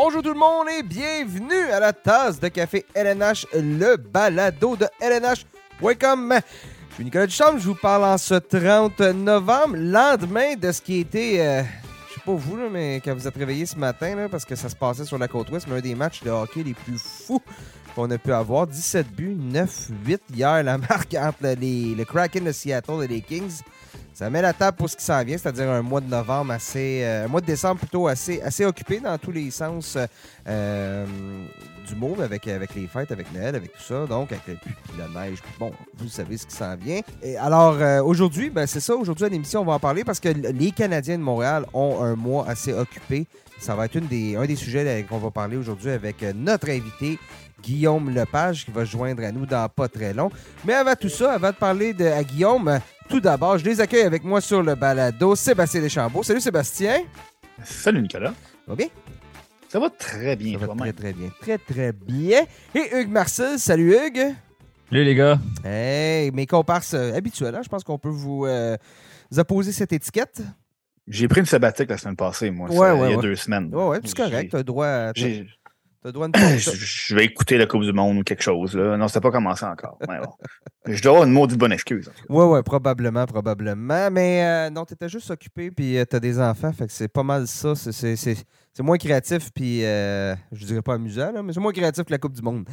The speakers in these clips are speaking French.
Bonjour tout le monde et bienvenue à la tasse de café LNH, le balado de LNH.com. Je suis Nicolas Duchamp, je vous parle en ce 30 novembre, lendemain de ce qui était, euh, je sais pas vous, là, mais quand vous êtes réveillé ce matin, parce que ça se passait sur la côte ouest, mais un des matchs de hockey les plus fous qu'on a pu avoir. 17 buts, 9-8 hier, la marque entre les, le Kraken de Seattle et les Kings. Ça met la table pour ce qui s'en vient, c'est-à-dire un mois de novembre assez. euh, un mois de décembre plutôt assez, assez occupé dans tous les sens euh, du mot, avec, avec les fêtes, avec Noël, avec tout ça. Donc, avec la neige. bon, vous savez ce qui s'en vient. Et alors, euh, aujourd'hui, ben, c'est ça. Aujourd'hui, à l'émission, on va en parler parce que les Canadiens de Montréal ont un mois assez occupé. Ça va être une des, un des sujets qu'on va parler aujourd'hui avec notre invité, Guillaume Lepage, qui va se joindre à nous dans pas très long. Mais avant tout ça, avant de parler de, à Guillaume, tout d'abord, je les accueille avec moi sur le balado, Sébastien Deschambault. Salut Sébastien. Salut Nicolas. Ça va bien? Ça va très bien, Ça va toi-même. très très bien. Très très bien. Et Hugues Marcel, salut Hugues. Salut les gars. Hey, mes comparses euh, habituels, hein, je pense qu'on peut vous, euh, vous apposer cette étiquette. J'ai pris une sabbatique la semaine passée, moi, Ouais, ça, ouais, il y a ouais. deux semaines. Ouais, ouais, c'est correct. T'as droit à, J'ai- droit une. Je je vais écouter la Coupe du Monde ou quelque chose. Là. Non, c'était pas commencé encore. Mais bon. Je dois avoir une maudite bonne excuse. Ouais, ouais, probablement, probablement. Mais euh, non, t'étais juste occupé, puis euh, t'as des enfants, fait que c'est pas mal ça. C'est- C'est moins créatif, puis euh, je dirais pas amusant, mais c'est moins créatif que la Coupe du Monde.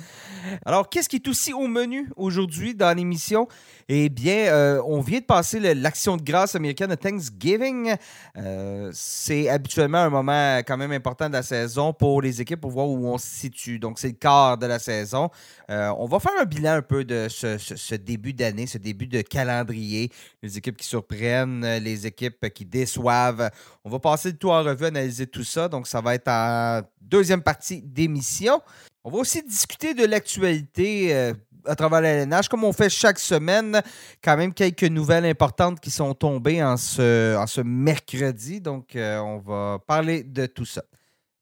Alors, qu'est-ce qui est aussi au menu aujourd'hui dans l'émission? Eh bien, euh, on vient de passer l'action de grâce américaine de Thanksgiving. Euh, c'est habituellement un moment quand même important de la saison pour les équipes pour voir où on se situe. Donc, c'est le quart de la saison. On va faire un bilan un peu de ce, début d'année, ce début de calendrier. Les équipes qui surprennent, les équipes qui déçoivent. On va passer le tout en revue, analyser tout ça. Donc, ça va être en deuxième partie d'émission. On va aussi discuter de l'actualité euh, à travers la LNH, comme on fait chaque semaine. Quand même quelques nouvelles importantes qui sont tombées en ce, mercredi. Donc, euh, on va parler de tout ça.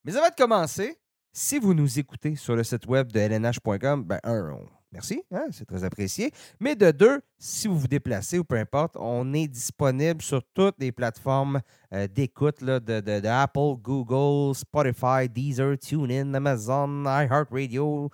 Mais avant de commencer, si vous nous écoutez sur le site web de lnh.com, ben, un, merci, hein, c'est très apprécié. Mais de deux, si vous vous déplacez ou peu importe, on est disponible sur toutes les plateformes euh, d'écoute de, de- Apple, Google, Spotify, Deezer, TuneIn, Amazon, iHeartRadio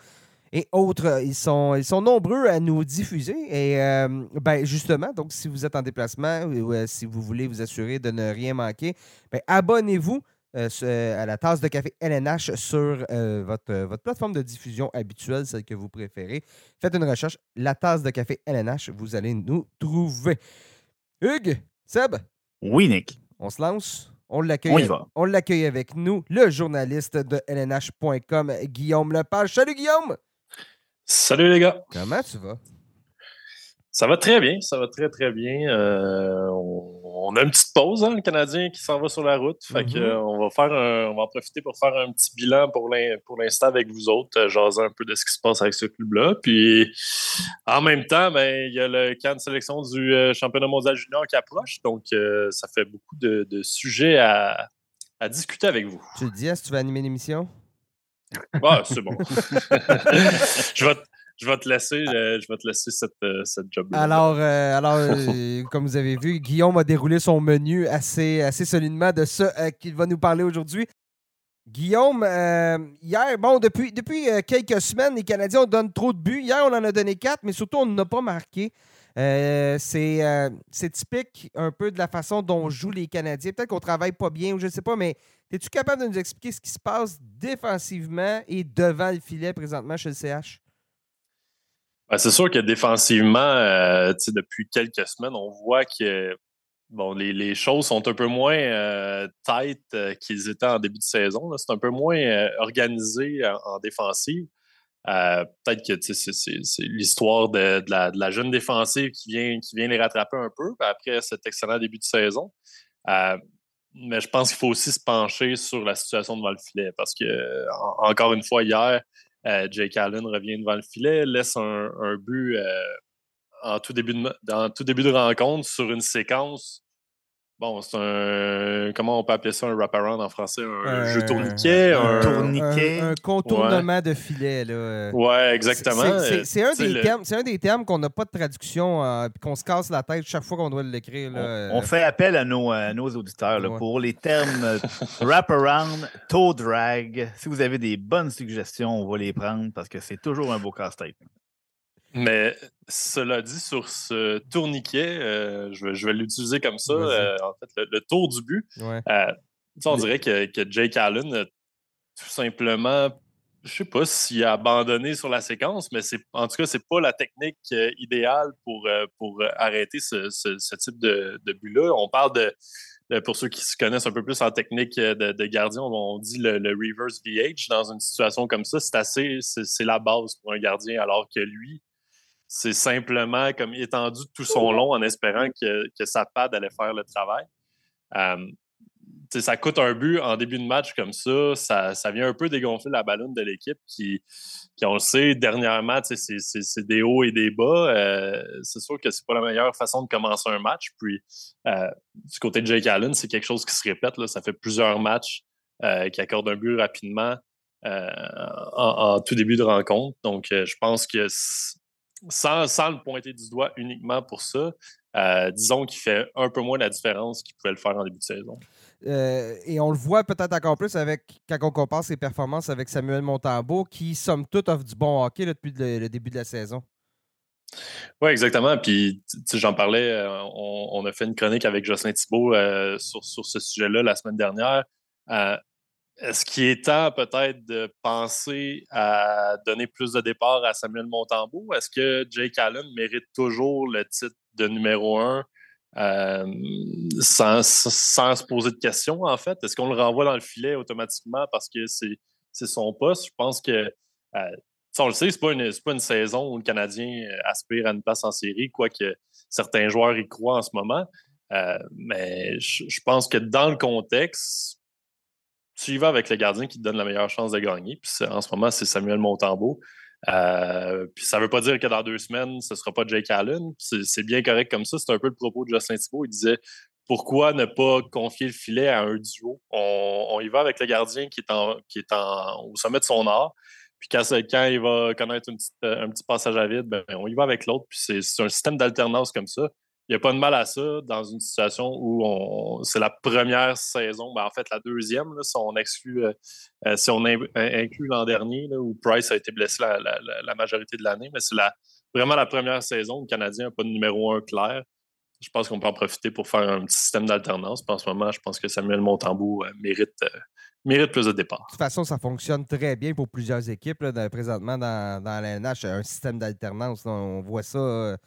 et autres. Ils sont, nombreux à nous diffuser. Et euh, ben, justement, donc si vous êtes en déplacement ou euh, si vous voulez vous assurer de ne rien manquer, ben, abonnez-vous à la tasse de café LNH sur euh, votre, euh, votre plateforme de diffusion habituelle, celle que vous préférez. Faites une recherche, la tasse de café LNH, vous allez nous trouver. Hugues, Seb, Oui, Nick. on se lance. On On y l'accueille. va. On l'accueille avec nous, le journaliste de LNH.com, Guillaume Lepage. Salut Guillaume! Salut les gars. Comment tu vas? Ça va très bien, ça va très très bien. Euh, on, on a une petite pause, hein, le Canadien qui s'en va sur la route. Fait Mhm. euh, on va faire un- on va en profiter pour faire un petit bilan pour l'in- pour l'instant avec vous autres, euh, jaser un peu de ce qui se passe avec ce club-là. Puis en même temps, ben, il y a le camp de sélection du euh, championnat mondial junior qui approche. Donc euh, ça fait beaucoup de, de sujets à, à discuter avec vous. Tu le dis, est-ce que tu vas animer l'émission? Ah, c'est bon. je, vais, te- je vais te laisser, euh, je vais te laisser cette, euh, cette job-là. Alors, euh, alors euh, comme vous avez vu, Guillaume a déroulé son menu assez, assez solidement de ce euh, qu'il va nous parler aujourd'hui. Guillaume, hier, bon, depuis, depuis quelques semaines, les Canadiens, on donne trop de buts. Hier, on en a donné quatre, mais surtout, on n'a pas marqué. C'est c'est typique un peu de la façon dont jouent les Canadiens. Peut-être qu'on travaille pas bien ou je ne sais pas, mais es-tu capable de nous expliquer ce qui se passe défensivement et devant le filet présentement chez le CH? Ben, c'est sûr que défensivement, euh, depuis quelques semaines, on voit que bon, les, choses sont un peu moins euh, tight euh, qu'ils étaient en début de saison. C'est un peu moins euh, organisé en, en défensive. Peut-être que c'est- l'histoire de, la, jeune défensive qui vient, les rattraper un peu après cet excellent début de saison. Mais je pense qu'il faut aussi se pencher sur la situation devant le filet parce que, en- encore une fois, hier, Jake Allen revient devant le filet, laisse un, but euh, en, tout début de, en tout début de rencontre sur une séquence bon, c'est un. Comment on peut appeler ça un wraparound en français? Un Euh, jeu tourniquet un un- tourniquet. Un, un contournement de filet. Là. Ouais, exactement. C'est- un, le- un des termes qu'on n'a pas de traduction euh, qu'on se casse la tête chaque fois qu'on doit l'écrire. On, on fait appel à nos, à nos auditeurs là, Ouais. pour les termes euh, wraparound, toe drag. Si vous avez des bonnes suggestions, on va les prendre parce que c'est toujours un beau casse-tête. Mais cela dit, sur ce tourniquet, euh, je vais, je vais l'utiliser comme ça. Euh, en fait, le, le tour du but. Ouais. euh, on dirait que, que Jake Allen a tout simplement, je sais pas s'il a abandonné sur la séquence, mais c'est en tout cas, c'est pas la technique idéale pour, pour arrêter ce, ce- ce type de, de but-là. On parle de, pour ceux qui se connaissent un peu plus en technique de, de gardien, on, dit le, le reverse VH dans une situation comme ça. C'est assez, c'est la base pour un gardien, alors que lui, c'est simplement comme étendu tout son long en espérant que, que sa pad allait faire le travail. Ça coûte un but en début de match comme ça. Ça, ça vient un peu dégonfler la ballonne de l'équipe qui, qui, on le sait, dernièrement, c'est- des hauts et des bas. Euh, c'est sûr que c'est pas la meilleure façon de commencer un match. Puis, euh, du côté de Jake Allen, c'est quelque chose qui se répète. Là. Ça fait plusieurs matchs euh, qui accordent un but rapidement en, en tout début de rencontre. Donc, je pense que sans, sans le pointer du doigt uniquement pour ça, euh, disons qu'il fait un peu moins la différence qu'il pouvait le faire en début de saison. Euh, et on le voit peut-être encore plus avec quand on compare ses performances avec Samuel Montambeau, qui, somme toute, offre du bon hockey là, depuis le, le début de la saison. Oui, exactement. Puis, tu sais, j'en parlais, euh, on, on a fait une chronique avec Jocelyn Thibault sur, sur ce sujet-là la semaine dernière. Est-ce qu'il est temps peut-être de penser à donner plus de départ à Samuel Montembeau? Est-ce que Jake Allen mérite toujours le titre de numéro un euh, sans, sans se poser de questions, en fait? Est-ce qu'on le renvoie dans le filet automatiquement parce que c'est son poste? Je pense que euh, on le sait, c'est pas, une, pas une saison où le Canadien euh, aspire à une place en série, quoique certains joueurs y croient en ce moment. Euh, mais je pense que dans le contexte, tu y vas avec le gardien qui te donne la meilleure chance de gagner. Puis en ce moment, c'est Samuel Montembeau. Euh, puis ça ne veut pas dire que dans deux semaines, ce ne sera pas Jake Allen. C'est bien correct comme ça. C'est un peu le propos de Jocelyn Thibault. Il disait pourquoi ne pas confier le filet à un duo? On, y va avec le gardien qui est, en, qui est en, au sommet de son art. Puis quand, quand il va connaître un petit passage à vide, ben, on y va avec l'autre. Puis c'est un système d'alternance comme ça. N'y a pas de mal à ça dans une situation où c'est la première saison, ben, en fait la deuxième, si on exclut, euh, euh, si on in- inclut l'an dernier, où Price a été blessé la, majorité de l'année, mais c'est la, vraiment la première saison où le Canadien n'a pas de numéro un clair. Je pense qu'on peut en profiter pour faire un petit système d'alternance. En ce moment, je pense que Samuel Montembeau euh, mérite, mérite plus de départ. De toute façon, ça fonctionne très bien pour plusieurs équipes. présentement, dans, dans la LNH, un système d'alternance. On voit ça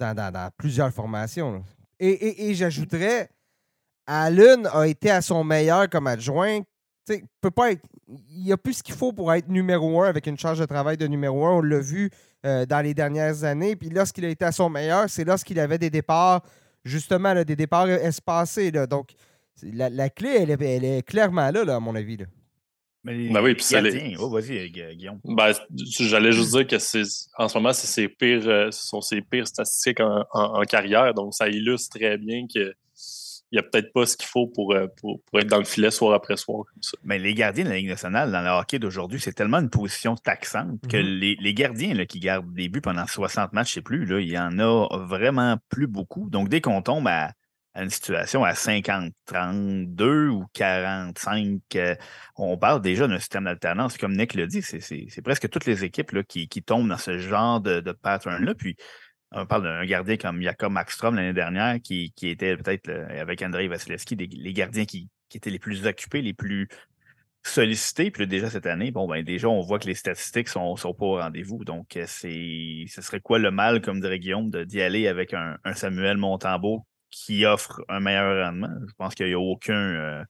dans, plusieurs formations. Et, j'ajouterais, Allen a été à son meilleur comme adjoint. Peut pas il n'y a plus ce qu'il faut pour être numéro un avec une charge de travail de numéro un. On l'a vu euh, dans les dernières années. Puis lorsqu'il a été à son meilleur, c'est lorsqu'il avait des départs, justement, des départs espacés. Donc, la, clé, elle est, clairement là, à mon avis. Mais les, Ben oui, puis ça, les- gardiens- oh, vas-y, euh, Gu- Guillaume. Ben, j'allais juste dire que c'est en ce moment, c'est ses pires, euh, ce sont ses pires statistiques en, en- en carrière. Donc, ça illustre très bien que il n'y a peut-être pas ce qu'il faut pour, euh, pour, pour être dans le filet soir après soir comme ça. Mais les gardiens de la Ligue nationale, dans le hockey d'aujourd'hui, c'est tellement une position taxante que Mhm. les, les gardiens là, qui gardent des buts pendant 60 matchs, je sais plus, là, il y en a vraiment plus beaucoup. Donc, dès qu'on tombe à, à une situation à 50, 32 ou 45, euh, on parle déjà d'un système d'alternance. Comme Nick l'a dit, c'est- presque toutes les équipes qui, tombent dans ce genre de, pattern-là. Puis, on parle d'un gardien comme Jakob Maxstrom l'année dernière, qui, était peut-être euh, avec Andrei Vasilevski, les gardiens qui, étaient les plus occupés, les plus sollicités. Puis déjà cette année, bon, ben déjà, on voit que les statistiques sont, sont pas au rendez-vous. Donc, euh, c'est ce serait quoi le mal, comme dirait Guillaume, d'y aller avec un, un Samuel Montembeau qui offre un meilleur rendement? Je pense qu'il n'y a aucun euh,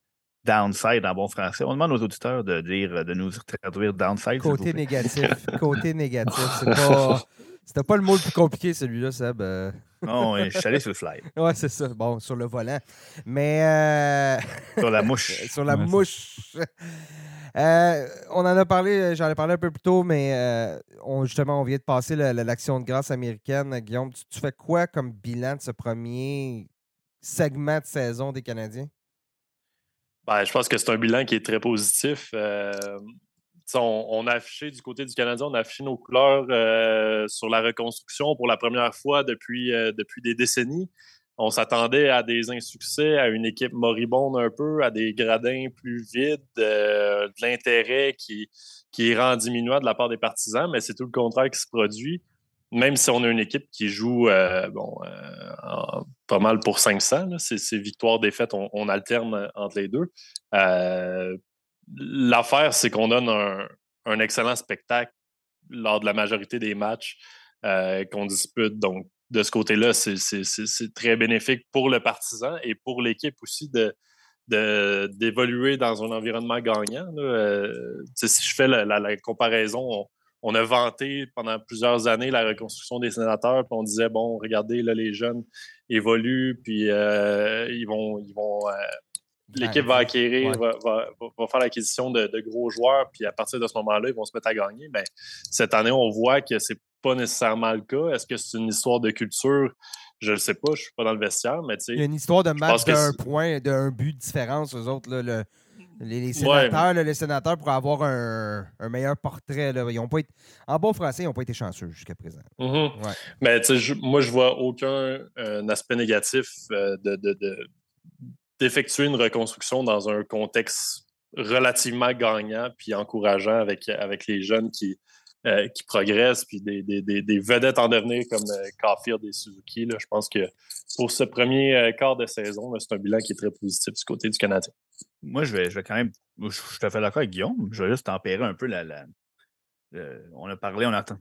downside en bon français. On demande aux auditeurs de dire de nous traduire downside. Côté plaît. négatif. Côté négatif. C'est pas. C'était pas le mot le plus compliqué, celui-là, Seb. Euh, Non, je suis allé sur le fly. Ouais, c'est ça. Bon, sur le volant. Mais. euh, Sur la mouche. sur la Ouais, mouche. Euh, on en a parlé, j'en ai parlé un peu plus tôt, mais euh, on, justement, on vient de passer la- la- l'action de grâce américaine. Guillaume, tu, fais quoi comme bilan de ce premier segment de saison des Canadiens? Ben, je pense que c'est un bilan qui est très positif. Euh, on, a affiché du côté du Canadien, on a affiché nos couleurs euh, sur la reconstruction pour la première fois depuis, euh, depuis des décennies. On s'attendait à des insuccès, à une équipe moribonde un peu, à des gradins plus vides, de l'intérêt qui, qui est rendu diminuant de la part des partisans, mais c'est tout le contraire qui se produit même si on a une équipe qui joue euh, euh, pas mal pour 500, c'est victoires-défaites, on, on, alterne entre les deux. Euh, l'affaire, c'est qu'on donne un, excellent spectacle lors de la majorité des matchs qu'on dispute. Donc, de ce côté-là, c'est très bénéfique pour le partisan et pour l'équipe aussi de d'évoluer dans un environnement gagnant. si je fais la, la comparaison, on a vanté pendant plusieurs années la reconstruction des sénateurs, puis on disait, bon, regardez, là, les jeunes évoluent, puis euh, ils vont. Ils vont euh, L'équipe va acquérir, va, faire l'acquisition de, gros joueurs, puis à partir de ce moment-là, ils vont se mettre à gagner. Mais cette année, on voit que c'est pas nécessairement le cas. Est-ce que c'est une histoire de culture? Je ne sais pas, je ne suis pas dans le vestiaire, mais tu sais. Il y a une histoire de match d'un point, d'un but de différence, aux autres. Là, le, les, sénateurs, les sénateurs pourraient avoir un, meilleur portrait. Là. Ils ont pas été, en bon français, ils n'ont pas été chanceux jusqu'à présent. Mm-hmm. Mais moi, je vois aucun euh, aspect négatif euh, d'effectuer une reconstruction dans un contexte relativement gagnant puis encourageant avec, avec les jeunes qui, euh, qui progressent, puis des, vedettes en devenir comme Caulfield et Suzuki. je pense que pour ce premier quart de saison, c'est un bilan qui est très positif du côté du Canadien moi, je vais, je vais quand même. Je à fait d'accord avec Guillaume. Je vais juste tempérer un peu la. la on a parlé, on attend.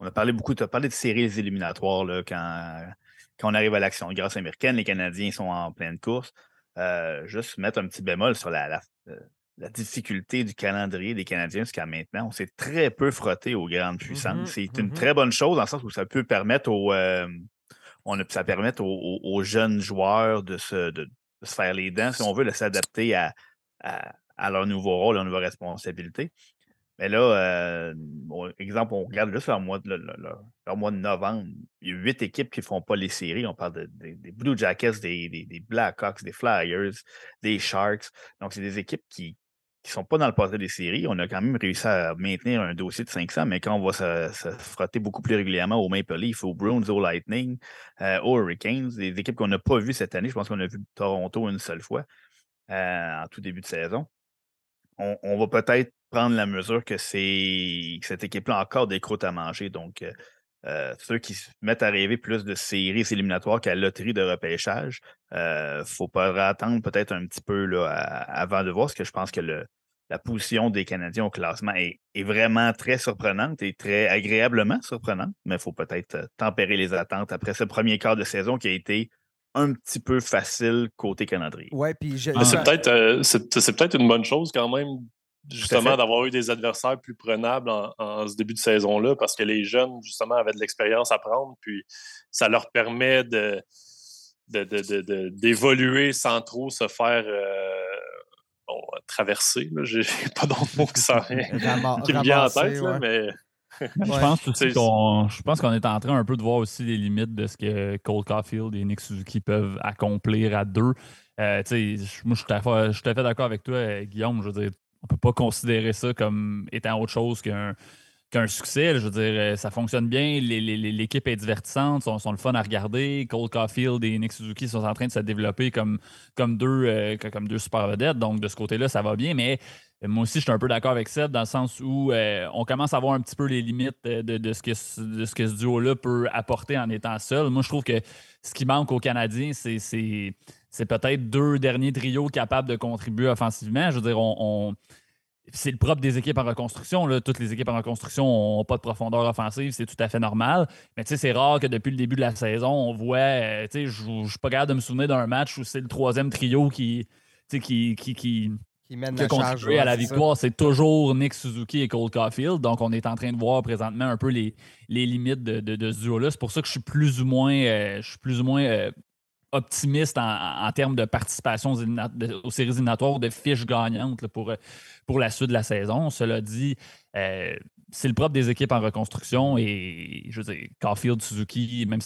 On a parlé beaucoup, tu as parlé de séries éliminatoires là, quand, quand on arrive à l'action grâce américaine, les Canadiens sont en pleine course. Euh, juste mettre un petit bémol sur la, la, euh, la difficulté du calendrier des Canadiens jusqu'à maintenant. On s'est très peu frotté aux grandes puissances. Mm-hmm, C'est une mm-hmm. très bonne chose dans le sens où ça peut permettre aux, euh, on a, ça permet aux, aux, jeunes joueurs de se, de, se faire les dents, si on veut, de s'adapter à, à, leur nouveau rôle, leur nouvelle responsabilité. Mais là, euh, exemple, on regarde juste leur mois, de, mois de novembre. Il y a huit équipes qui ne font pas les séries. On parle des Blue Jackets, des, des, Blackhawks, des Flyers, des Sharks. Donc, c'est des équipes qui, qui ne sont pas dans le passé des séries. On a quand même réussi à maintenir un dossier de 500, mais quand on va se, frotter beaucoup plus régulièrement au Maple Leaf, aux Bruins, au Lightning, euh, aux Hurricanes, des équipes qu'on n'a pas vues cette année, je pense qu'on a vu Toronto une seule fois euh, en tout début de saison, on, va peut-être prendre la mesure que, cette équipe-là a encore des croûtes à manger. Donc, euh, ceux qui se mettent à rêver plus de séries éliminatoires qu'à loterie de repêchage, il euh, faut pas attendre peut-être un petit peu là, avant de voir, parce que je pense que le, la position des Canadiens au classement est, vraiment très surprenante et très agréablement surprenante, mais il faut peut-être euh, tempérer les attentes après ce premier quart de saison qui a été un petit peu facile côté calendrier. Ouais, puis c'est peut-être c'est, peut-être une bonne chose quand même justement d'avoir eu des adversaires plus prenables en, ce début de saison-là parce que les jeunes, justement, avaient de l'expérience à prendre, puis ça leur permet de, d'évoluer sans trop se faire euh, traverser. J'ai pas d'autre mot qui, qui me vient en tête, mais. je pense qu'on est en train un peu de voir aussi les limites de ce que Cole Caulfield et Nick Suzuki peuvent accomplir à deux. Euh, moi, je suis tout à fait, d'accord avec toi, Guillaume. Je veux dire, on peut pas considérer ça comme étant autre chose qu'un qu'un succès. Je veux dire, euh, ça fonctionne bien, l'équipe est divertissante, sont, sont le fun à regarder. Cole Caulfield et Nick Suzuki sont en train de se développer comme, comme, deux, euh, comme deux super vedettes. Donc, de ce côté-là, ça va bien. Mais euh, moi aussi, je suis un peu d'accord avec Seth dans le sens où on commence à voir un petit peu les limites de, ce, que, de ce que ce duo-là peut apporter en étant seul. Moi, je trouve que ce qui manque aux Canadiens, c'est c'est peut-être deux derniers trios capables de contribuer offensivement. Je veux dire, on, c'est le propre des équipes en reconstruction. Là. Toutes les équipes en reconstruction n'ont pas de profondeur offensive, c'est tout à fait normal. Mais c'est rare que depuis le début de la saison, on voit. Euh, je ne suis pas capable de me souvenir d'un match où c'est le troisième trio qui, qui, qui, qui, qui mène la charge, à la victoire. C'est toujours Nick Suzuki et Cole Caulfield. Donc, on est en train de voir présentement un peu les, les limites de, de, ce duo-là. C'est pour ça que je suis plus ou moins, euh, je suis plus ou moins euh, optimiste en, termes de participation aux, séries éliminatoires, de fiches gagnantes pour, pour la suite de la saison. Cela dit, euh, c'est le propre des équipes en reconstruction et je veux dire, Caulfield, Suzuki, même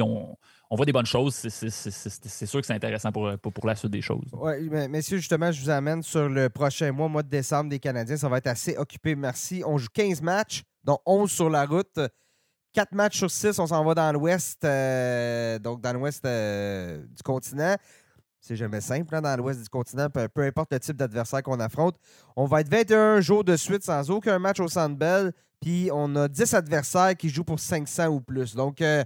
on, on voit des bonnes choses. C'est sûr que c'est intéressant pour, pour, la suite des choses. Oui, messieurs, justement, je vous amène sur le prochain mois, mois de décembre des Canadiens. Ça va être assez occupé, merci. On joue 15 matchs, dont 11 sur la route. 4 matchs sur 6, on s'en va dans l'ouest, euh, donc dans l'ouest euh, du continent. C'est jamais simple hein, dans l'ouest du continent, peu, importe le type d'adversaire qu'on affronte. On va être 21 jours de suite sans aucun match au Centre Bell, puis on a 10 adversaires qui jouent pour 500 ou plus. Donc, euh,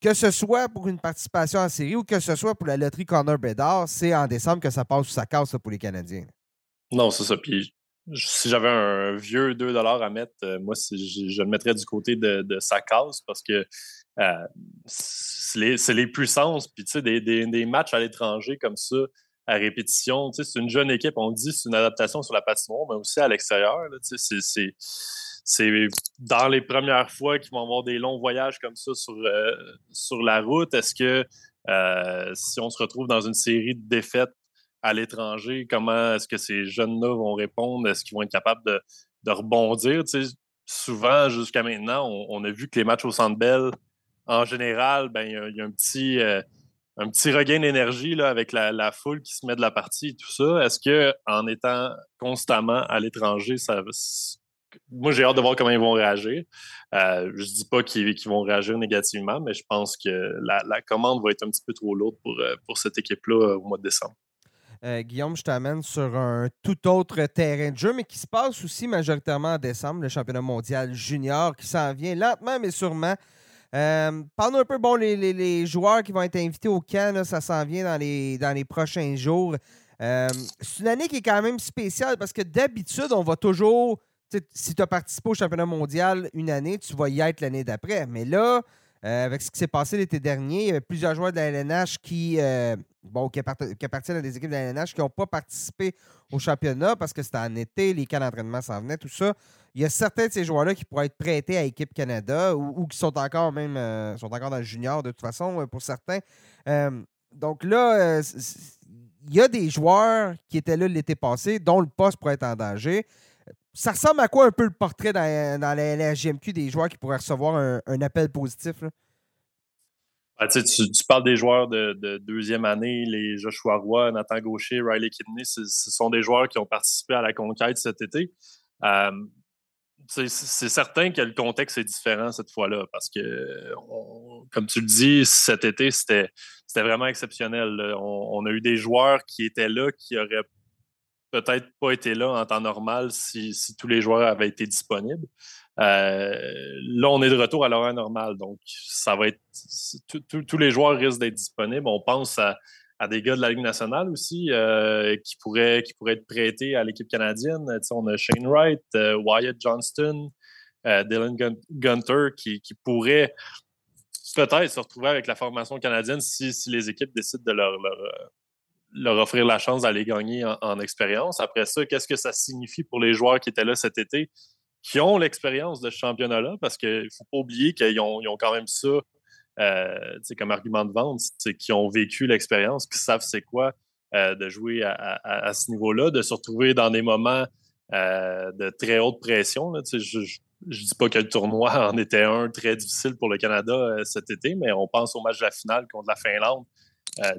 que ce soit pour une participation en série ou que ce soit pour la loterie Connor Bedard, c'est en décembre que ça passe sous sa casse pour les Canadiens. Non, c'est ça. Puis si j'avais un vieux 2 à mettre, euh, moi, je, le mettrais du côté de, sa case parce que euh, c'est les, puissances. Puis, tu sais, des, matchs à l'étranger comme ça, à répétition, tu sais, c'est une jeune équipe. On dit c'est une adaptation sur la patinoire, mais aussi à l'extérieur. Tu sais, c'est c'est dans les premières fois qu'ils vont avoir des longs voyages comme ça sur, euh, sur la route. Est-ce que si on se retrouve dans une série de défaites à l'étranger, comment est-ce que ces jeunes-là vont répondre? Est-ce qu'ils vont être capables de, rebondir? souvent, jusqu'à maintenant, on, a vu que les matchs au Centre Bell, en général, ben, il y, a un petit, euh, un petit regain d'énergie avec la, foule qui se met de la partie et tout ça. Est-ce qu'en étant constamment à l'étranger, ça, moi, j'ai hâte de voir comment ils vont réagir. Euh, je ne dis pas qu'ils vont réagir négativement, mais je pense que la, commande va être un petit peu trop lourde pour, euh, pour cette équipe-là au mois de décembre. Guillaume, je t'amène sur un tout autre terrain de jeu, mais qui se passe aussi majoritairement en décembre, le championnat mondial junior qui s'en vient lentement mais sûrement. Parle-nous un peu, bon, les, joueurs qui vont être invités au camp, ça s'en vient dans les, dans les prochains jours. c'est une année qui est quand même spéciale parce que d'habitude, on va toujours si tu as participé au championnat mondial une année, tu vas y être l'année d'après. Mais là, euh, avec ce qui s'est passé l'été dernier, il y avait plusieurs joueurs de la LNH qui, euh, bon, qui, appartiennent à des équipes de la LNH qui n'ont pas participé au championnat parce que c'était en été, les cas d'entraînement s'en venaient, tout ça. Il y a certains de ces joueurs-là qui pourraient être prêtés à Équipe Canada ou, qui sont encore même euh, sont encore dans le junior de toute façon pour certains. donc là, il y a des joueurs qui étaient là l'été passé dont le poste pourrait être en danger ça ressemble à quoi un peu le portrait dans, la, GMQ des joueurs qui pourraient recevoir un, appel positif? Ah, tu, parles des joueurs de, deuxième année, les Joshua Roy, Nathan Gaucher, Riley Kidney, ce sont des joueurs qui ont participé à la conquête cet été. Euh, c'est certain que le contexte est différent cette fois-là parce que, comme tu le dis, cet été, c'était vraiment exceptionnel. On, on, a eu des joueurs qui étaient là qui auraient peut-être pas été là en temps normal si, tous les joueurs avaient été disponibles. Euh, là, on est de retour à l'horaire normal, donc ça va être tous les joueurs risquent d'être disponibles. On pense à, des gars de la Ligue nationale aussi euh, qui, pourraient, qui pourraient être prêtés à l'équipe canadienne. on a Shane Wright, euh, Wyatt Johnston, Dylan Gunter qui, pourraient peut-être se retrouver avec la formation canadienne si, les équipes décident de leur offrir la chance d'aller gagner en, expérience. Après ça, qu'est-ce que ça signifie pour les joueurs qui étaient là cet été, qui ont l'expérience de ce championnat-là? Parce qu'il ne faut pas oublier qu'ils ont, quand même ça euh, comme argument de vente, c'est qu'ils ont vécu l'expérience, qu'ils savent c'est quoi euh, de jouer à, ce niveau-là, de se retrouver dans des moments euh, de très haute pression. je ne dis pas que le tournoi en était un très difficile pour le Canada cet été, mais on pense au match de la finale contre la Finlande euh,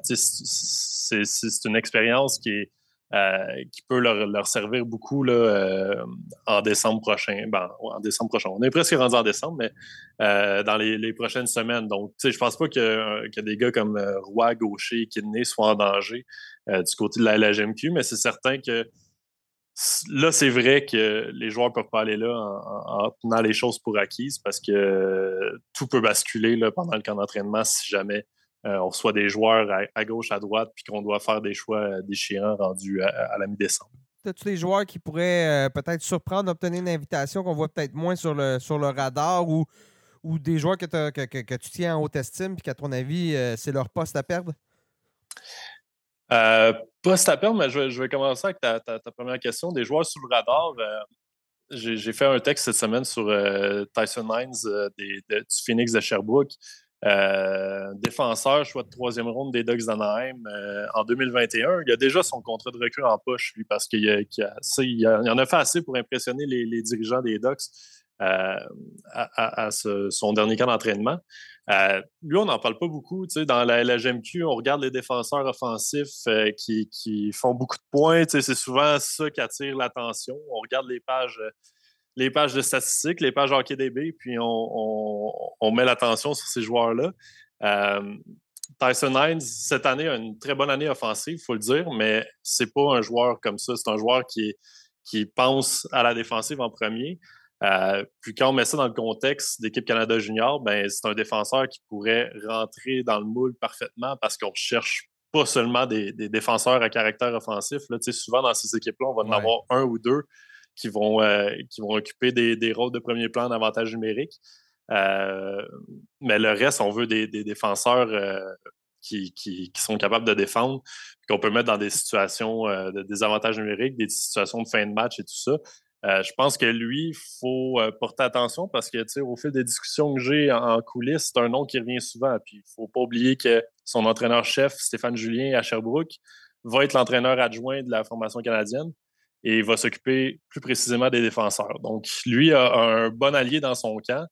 c'est une expérience qui, euh, qui peut leur, servir beaucoup là, euh, en décembre prochain. Ben, en décembre prochain. On est presque rendu en décembre, mais dans les, prochaines semaines. Donc, je pense pas que, des gars comme Roy, Gaucher et Kidney soient en danger du côté de la LGMQ, mais c'est certain que là, c'est vrai que les joueurs peuvent pas aller là en, tenant les choses pour acquises parce que tout peut basculer là, pendant le camp d'entraînement si jamais euh, on reçoit des joueurs à, gauche, à droite, puis qu'on doit faire des choix euh, déchirants rendus à, la mi-décembre. As-tu les joueurs qui pourraient euh, peut-être surprendre, obtenir une invitation qu'on voit peut-être moins sur le, sur le radar ou, ou des joueurs que, que, tu tiens en haute estime puis qu'à ton avis, c'est leur poste à perdre? poste à perdre, mais je vais, commencer avec ta, première question. Des joueurs sous le radar. j'ai fait un texte cette semaine sur Tyson Mines du Phoenix de Sherbrooke. Euh, défenseur, choix de troisième ronde des Ducks d'Anaheim euh, en 2021. Il a déjà son contrat de recrue en poche, lui, parce qu'il y en a fait assez pour impressionner les, dirigeants des Ducks à, son dernier camp d'entraînement. lui, on n'en parle pas beaucoup. Dans la LGMQ, on regarde les défenseurs offensifs qui, font beaucoup de points. C'est souvent ça qui attire l'attention. On regarde les pages les pages de statistiques, les pages HockeyDB, puis on, met l'attention sur ces joueurs-là. Euh, Tyson Hines, cette année, a une très bonne année offensive, il faut le dire, mais c'est pas un joueur comme ça. C'est un joueur qui, qui pense à la défensive en premier. Euh, puis quand on met ça dans le contexte d'équipe Canada Junior, ben, c'est un défenseur qui pourrait rentrer dans le moule parfaitement parce qu'on cherche pas seulement des, défenseurs à caractère offensif. Là. Souvent, dans ces équipes-là, on va en avoir un ou deux qui vont, euh, qui vont occuper des, rôles de premier plan d'avantage numérique. Euh, mais le reste, on veut des, défenseurs euh, qui, sont capables de défendre, qu'on peut mettre dans des situations de désavantage numérique, des situations de fin de match et tout ça. je pense que lui, il faut porter attention parce que, au fil des discussions que j'ai en, coulisses, c'est un nom qui revient souvent. Puis, il ne faut pas oublier que son entraîneur-chef, Stéphane Julien à Sherbrooke, va être l'entraîneur adjoint de la formation canadienne et il va s'occuper plus précisément des défenseurs. Donc, lui a un bon allié dans son camp.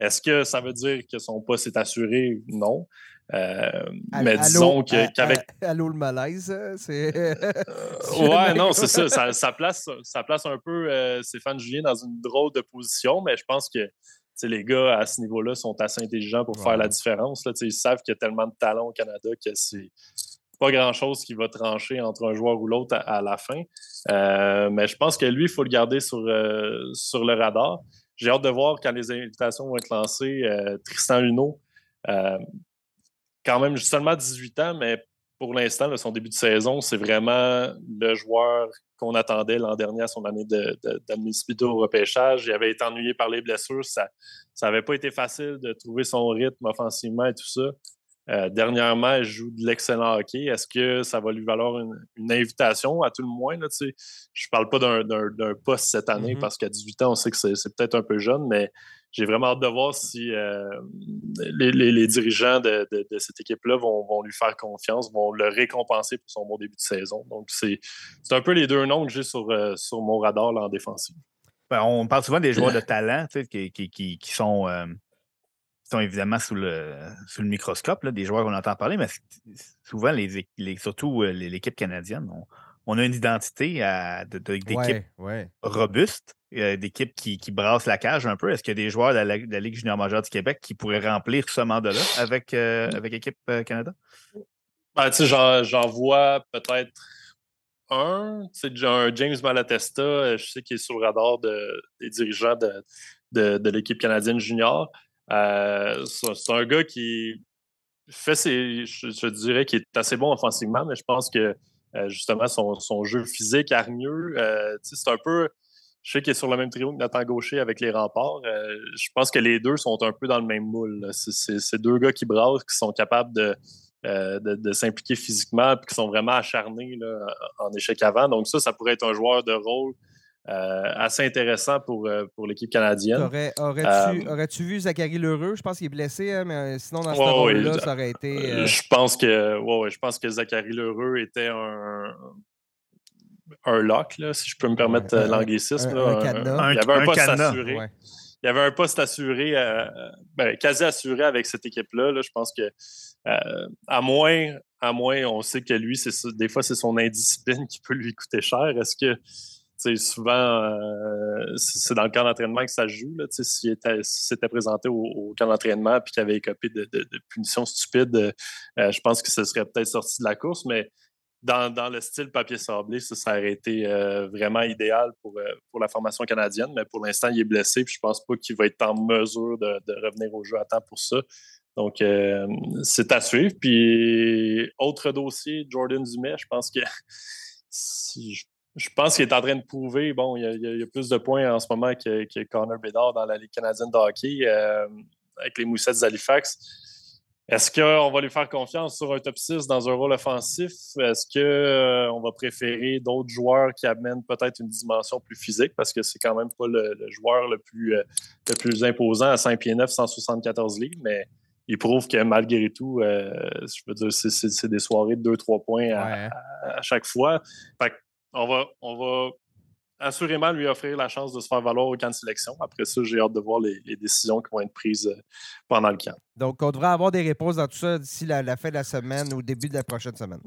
Est-ce que ça veut dire que son poste est assuré? Non. Euh, mais disons qu'avec. allô le malaise, euh, c'est. Euh, ouais, non, c'est ça. ça. place, ça place un peu Stéphane Julien dans une drôle de position, mais je pense que les gars à ce niveau-là sont assez intelligents pour faire la différence. Là. Ils savent qu'il y a tellement de talent au Canada que c'est pas grand-chose qui va trancher entre un joueur ou l'autre à, la fin. Euh, mais je pense que lui, il faut le garder sur, euh, sur le radar. J'ai hâte de voir quand les invitations vont être lancées. Euh, Tristan Luneau, quand même seulement 18 ans, mais pour l'instant, son début de saison, c'est vraiment le joueur qu'on attendait l'an dernier à son année d'admissibilité au repêchage. Il avait été ennuyé par les blessures. Ça n'avait pas été facile de trouver son rythme offensivement et tout ça. Euh, dernièrement, elle joue de l'excellent hockey. Est-ce que ça va lui valoir une, invitation, à tout le moins? Là, je ne parle pas d'un poste cette année mm-hmm. parce qu'à 18 ans, on sait que c'est peut-être un peu jeune, mais j'ai vraiment hâte de voir si euh, les, dirigeants de, cette équipe-là vont, lui faire confiance, vont le récompenser pour son bon début de saison. Donc, c'est un peu les deux noms que j'ai sur, euh, sur mon radar en défensive. Ben, on parle souvent des joueurs de talent qui, qui, sont sont évidemment sous le, sous le microscope, des joueurs qu'on entend parler, mais souvent, les, surtout euh, l'équipe canadienne, on, a une identité d'équipe robuste, euh, d'équipe qui, qui brasse la cage un peu. Est-ce qu'il y a des joueurs de la, Ligue junior majeure du Québec qui pourraient remplir ce mandat-là avec, euh, avec Équipe Canada? Ben, j'en vois peut-être un, un James Malatesta, je sais qu'il est sur le radar des dirigeants de, de l'équipe canadienne junior. Euh, c'est un gars qui fait ses. Je, dirais qu'il est assez bon offensivement, mais je pense que euh, justement son, jeu physique a mieux. Euh, c'est un peu. Je sais qu'il est sur le même trio que Nathan Gaucher avec les remparts. je pense que les deux sont un peu dans le même moule. C'est deux gars qui brassent, qui sont capables de, s'impliquer physiquement et qui sont vraiment acharnés en échec avant. Donc, ça, ça pourrait être un joueur de rôle euh, assez intéressant pour, euh, pour l'équipe canadienne. Aurais-tu aurais euh, vu Zachary Lheureux? Je pense qu'il est blessé, hein, mais sinon, dans ce rôle-là, ça aurait été. Je, pense que, ouais, je pense que Zachary Lheureux était un, un lock, là, si je peux me permettre l'anglicisme. Un, il y avait un, poste assuré. Il y avait un poste assuré, ben, quasi assuré avec cette équipe-là. Là. Je pense que, à moins, à moins, on sait que lui, des fois, c'est son indiscipline qui peut lui coûter cher. Est-ce que souvent, euh, c'est dans le camp d'entraînement que ça joue. S'il s'était présenté au, camp d'entraînement et qu'il avait écopé de, punitions stupides, euh, je pense que ce serait peut-être sorti de la course, mais dans, le style papier sablé, ça, ça aurait été euh, vraiment idéal pour, pour la formation canadienne. Mais pour l'instant, il est blessé et je pense pas qu'il va être en mesure de, revenir au jeu à temps pour ça. Donc, c'est à suivre. Puis, autre dossier, Jordan Dumais, je pense que si je je pense qu'il est en train de prouver, bon, il y, a, plus de points en ce moment que, que Connor Bedard dans la Ligue canadienne de hockey euh, avec les Moussettes d'Halifax. Est-ce qu'on va lui faire confiance sur un top 6 dans un rôle offensif? Est-ce qu'on euh, va préférer d'autres joueurs qui amènent peut-être une dimension plus physique? Parce que c'est quand même pas le, joueur le plus, euh, le plus imposant à 5 pieds 9, 174 livres, mais il prouve que malgré tout, je veux dire, c'est des soirées de 2-3 points à, chaque fois. Fait on va, on va assurément lui offrir la chance de se faire valoir au camp de sélection. Après ça, j'ai hâte de voir les, décisions qui vont être prises euh, pendant le camp. Donc, on devrait avoir des réponses dans tout ça d'ici la, fin de la semaine ou début de la prochaine semaine.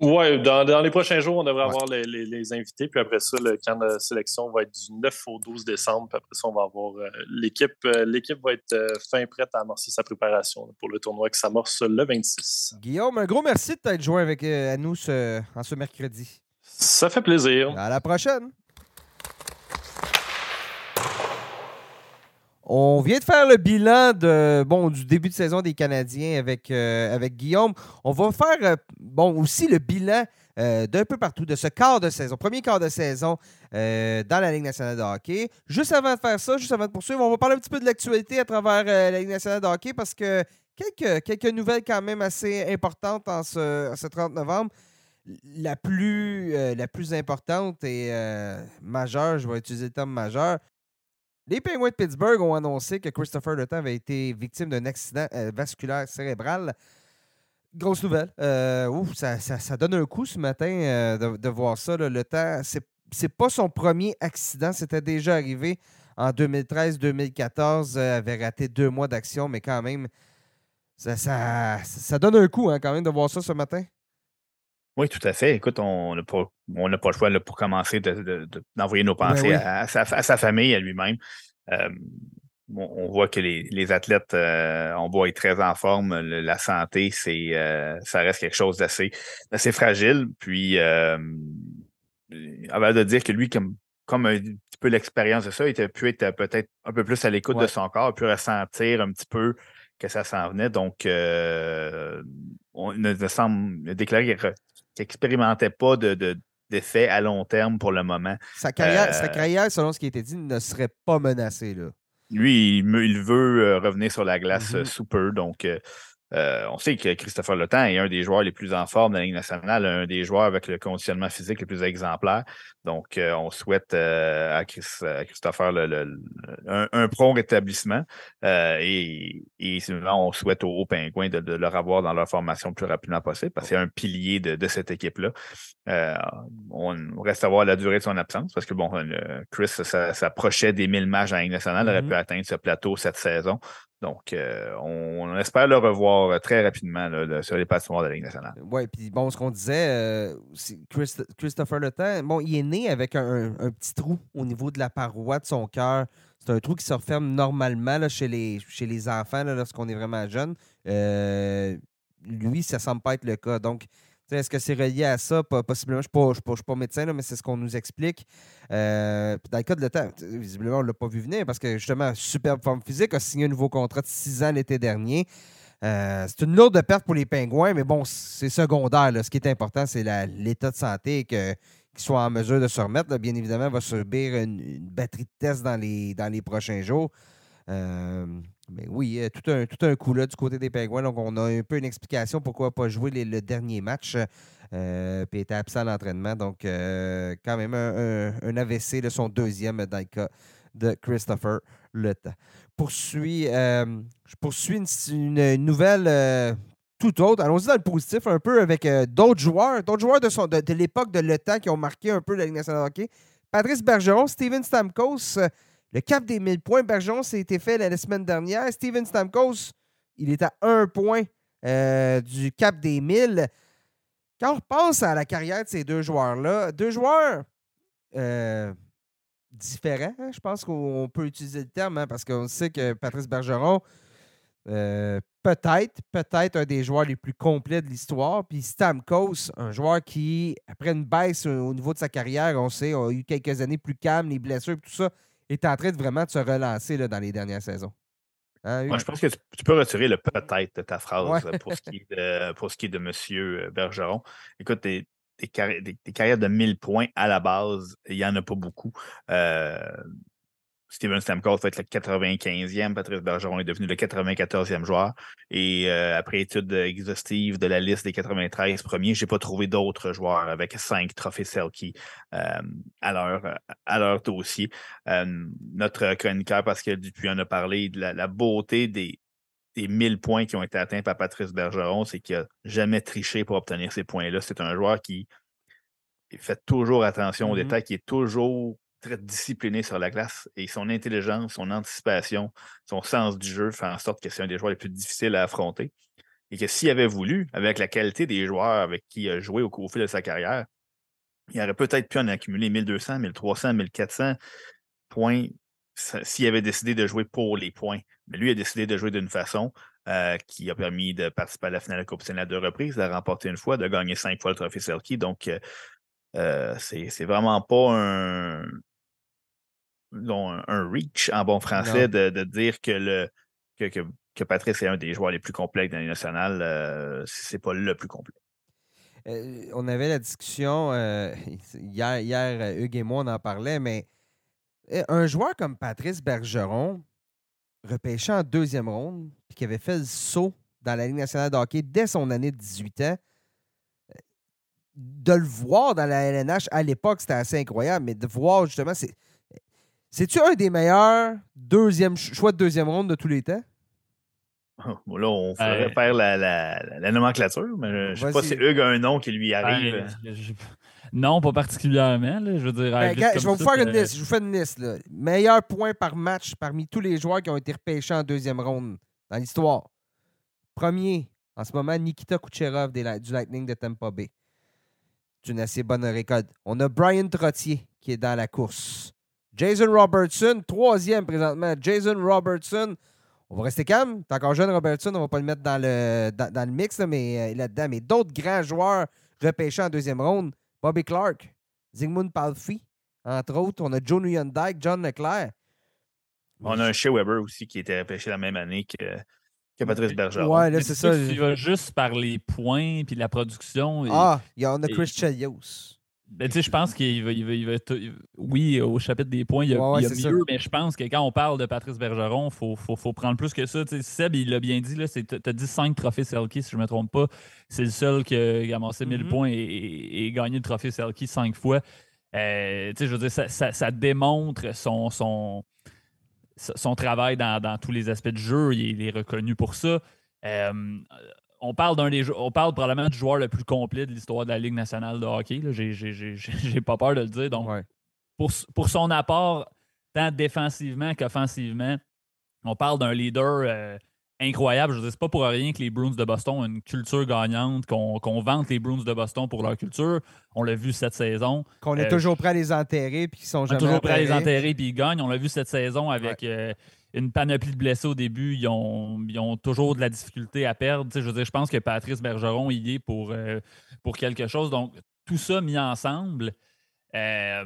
Oui, dans, les prochains jours, on devrait avoir les, invités. Puis après ça, le camp de sélection va être du 9 au 12 décembre. Puis après ça, on va avoir euh, l'équipe. Euh, l'équipe va être fin prête à amorcer sa préparation pour le tournoi qui s'amorce le 26. Guillaume, un gros merci de t'être joint avec à nous en ce mercredi. Ça fait plaisir. À la prochaine. On vient de faire le bilan de, bon, du début de saison des Canadiens avec, euh, avec Guillaume. On va faire euh, bon, aussi le bilan euh, d'un peu partout, de ce quart de saison, premier quart de saison dans la Ligue nationale de hockey. Juste avant de faire ça, juste avant de poursuivre, on va parler un petit peu de l'actualité à travers la Ligue nationale de hockey parce que quelques, quelques nouvelles quand même assez importantes en ce, ce 30 novembre. La plus, la plus importante et majeure, je vais utiliser le terme majeur, les Penguins de Pittsburgh ont annoncé que Christopher Le avait été victime d'un accident euh, vasculaire cérébral. Grosse nouvelle. Euh, ouf, ça, donne un coup ce matin euh, de, voir ça. Le temps, c'est pas son premier accident. C'était déjà arrivé en 2013-2014. avait raté deux mois d'action, mais quand même, ça, ça, donne un coup hein, quand même de voir ça ce matin. Oui, tout à fait. Écoute, on n'a pas, pas le choix pour commencer d'envoyer nos ben pensées à, sa, famille, à lui-même. Euh, on, voit que les, athlètes, euh, on voit être très en forme. la santé, c'est, euh, ça reste quelque chose d'assez, fragile. Puis, avant de dire que lui, comme, comme un petit peu l'expérience de ça, il a pu être peut-être un peu plus à l'écoute de son corps, pu ressentir un petit peu que ça s'en venait. Donc, on ne semble déclarer n'expérimentait pas de, d'effet à long terme pour le moment. Sa carrière, sa euh, carrière, selon ce qui a été dit, ne serait pas menacée. Là. Lui, il, veut euh, revenir sur la glace mm-hmm. sous peu. Donc, euh, on sait que Christopher Letang est un des joueurs les plus en forme de la Ligue nationale, un des joueurs avec le conditionnement physique le plus exemplaire. Donc, euh, on souhaite euh, à, Christopher un, prompt rétablissement et, et sinon, on souhaite aux, Pingouins de, de, leur avoir dans leur formation le plus rapidement possible parce que c'est un pilier de, cette équipe-là. on reste à voir la durée de son absence parce que, bon, Chris s'approchait des 1000 matchs en Ligue nationale, aurait mm-hmm. pu atteindre ce plateau cette saison. Donc, euh, on, espère le revoir euh, très rapidement sur les patinoires de la Ligue nationale. Oui, puis bon, ce qu'on disait, euh, Christopher Le bon, il est né avec un, petit trou au niveau de la paroi de son cœur. C'est un trou qui se referme normalement chez, les, chez les enfants lorsqu'on est vraiment jeune. lui, ça semble pas être le cas. Donc, est-ce que c'est relié à ça? Possiblement, je ne suis, pas médecin, mais c'est ce qu'on nous explique. Euh, dans le cas de temps, visiblement, on ne l'a pas vu venir parce que justement, superbe forme physique, a signé un nouveau contrat de six ans l'été dernier. Euh, c'est une lourde perte pour les pingouins, mais bon, c'est secondaire. Ce qui est important, c'est l'état de santé que qu'il soit en mesure de se remettre. bien évidemment, va subir une, batterie de tests dans les, dans les prochains jours. Euh, mais oui, tout un, tout un coup là du côté des Pingouins. Donc, on a un peu une explication pourquoi pas jouer le dernier match. Euh, puis était absent à l'entraînement. Donc, euh, quand même un, AVC de son deuxième dans le cas de Christopher Le euh, je poursuis une, nouvelle tout autre. Allons-y dans le positif un peu avec d'autres joueurs, d'autres joueurs de, son, de, l'époque de Le qui ont marqué un peu la Ligue nationale de hockey. Patrice Bergeron, Steven Stamkos le cap des 1000 points, Bergeron, ça a été fait la, semaine dernière. Steven Stamkos, il est à un point euh, du cap des 1000. Quand on repense à la carrière de ces deux joueurs-là, deux joueurs euh, différents, hein, je pense qu'on peut utiliser le terme, hein, parce qu'on sait que Patrice Bergeron, euh, peut-être, peut-être un des joueurs les plus complets de l'histoire. Puis Stamkos, un joueur qui, après une baisse au niveau de sa carrière, on sait, a eu quelques années plus calmes, les blessures, tout ça, est en train de vraiment de se relancer là, dans les dernières saisons. Hein, Moi, je pense que tu, peux retirer le peut-être de ta phrase pour, ce qui est de, pour ce qui est de M. Bergeron. Écoute, des, carrières de 1000 points à la base, il n'y en a pas beaucoup. Euh, Steven Stamkos va être le 95e. Patrice Bergeron est devenu le 94e joueur. Et euh, après étude exhaustive de la liste des 93 premiers, je n'ai pas trouvé d'autres joueurs avec cinq trophées Selkie euh, à, leur, à leur dossier. Euh, notre chroniqueur Pascal Dupuis en a parlé de la, beauté des, des 1000 points qui ont été atteints par Patrice Bergeron, c'est qu'il n'a jamais triché pour obtenir ces points-là. C'est un joueur qui fait toujours attention aux Mhm. détails, qui est toujours très discipliné sur la glace. Et son intelligence, son anticipation, son sens du jeu fait en sorte que c'est un des joueurs les plus difficiles à affronter. Et que s'il avait voulu, avec la qualité des joueurs avec qui il a joué au, au fil de sa carrière, il aurait peut-être pu en accumuler 1200, 1300, 1400 points s'il avait décidé de jouer pour les points. Mais lui a décidé de jouer d'une façon euh, qui a permis de participer à la finale de la Coupe à deux reprises, de remporter une fois, de gagner cinq fois le trophée Selkie. Donc, euh, euh, c'est vraiment pas un, un, un reach en bon français de, de dire que, le, que, que, que Patrice est un des joueurs les plus complets dans les nationales. Euh, c'est pas le plus complet. Euh, on avait la discussion euh, hier, hier, euh, Hugues et moi, on en parlait, mais un joueur comme Patrice Bergeron, repêché en deuxième ronde, puis qui avait fait le saut dans la Ligue nationale de hockey dès son année de 18 ans, de le voir dans la LNH à l'époque, c'était assez incroyable, mais de voir justement, c'est. C'est-tu un des meilleurs deuxième choix de deuxième ronde de tous les temps? Bon, là, on ferait Ouais. faire la, la- la- la nomenclature, mais je ne sais pas si Hugues a un nom qui lui arrive. Ben, je- non, pas particulièrement. là, je veux dire. Ben, gars, je vais vous faire une euh, liste. Je vous fais une liste. Là. Meilleur point par match parmi tous les joueurs qui ont été repêchés en deuxième ronde dans l'histoire. Premier, en ce moment, Nikita Kucherov des du Lightning de Tampa Bay. C'est une assez bonne récolte. On a Brian Trottier qui est dans la course. Jason Robertson, troisième présentement. Jason Robertson. On va rester calme. T'es encore jeune, Robertson. On va pas le mettre dans le, dans, dans le mix là, mais, euh, là-dedans. Mais d'autres grands joueurs repêchés en deuxième ronde. Bobby Clark, Zygmunt Palffy, entre autres. On a Joe Dyke, John Leclerc. On a un Shea Weber aussi qui était repêché la même année que, que Patrice Bergeron. Ouais, là, c'est ça. Tu vas juste par les points puis la production. et- Ah, il y en a et- Chris Chelios. Ben, tu sais, je pense qu'il va, il va, il va être- Oui, au chapitre des points, il y a, Ouais, ouais, il y a c'est mieux, mais je pense que quand on parle de Patrice Bergeron, il faut, faut, faut prendre plus que ça. Tu sais, Seb, il l'a bien dit, tu as dit 5 trophées Selkie, si je ne me trompe pas. C'est le seul qui a amassé 1000 Mhm. points et, et- et gagné le trophée Selkie 5 fois. Euh, tu sais, je veux dire, ça, ça- ça démontre son, son, son travail dans, dans tous les aspects du jeu. Il, est- il est reconnu pour ça. Euh, on parle d'un des on parle probablement du joueur le plus complet de l'histoire de la Ligue nationale de hockey. J'ai- pas peur de le dire. Donc, Ouais. pour, pour son apport, tant défensivement qu'offensivement, on parle d'un leader euh, incroyable. Je dire, c'est pas pour rien que les Bruins de Boston ont une culture gagnante, qu'on qu'on vante les Bruins de Boston pour leur culture. On l'a vu cette saison. Qu'on est Euh, toujours prêt à les enterrer puis qu'ils sont On est jamais toujours prêt à les enterrer puis ils gagnent. On l'a vu cette saison avec euh, une panoplie de blessés au début. Ils ont, ils ont toujours de la difficulté à perdre. Je veux dire, je pense que Patrice Bergeron y est pour, euh, pour quelque chose. Donc, tout ça mis ensemble, euh,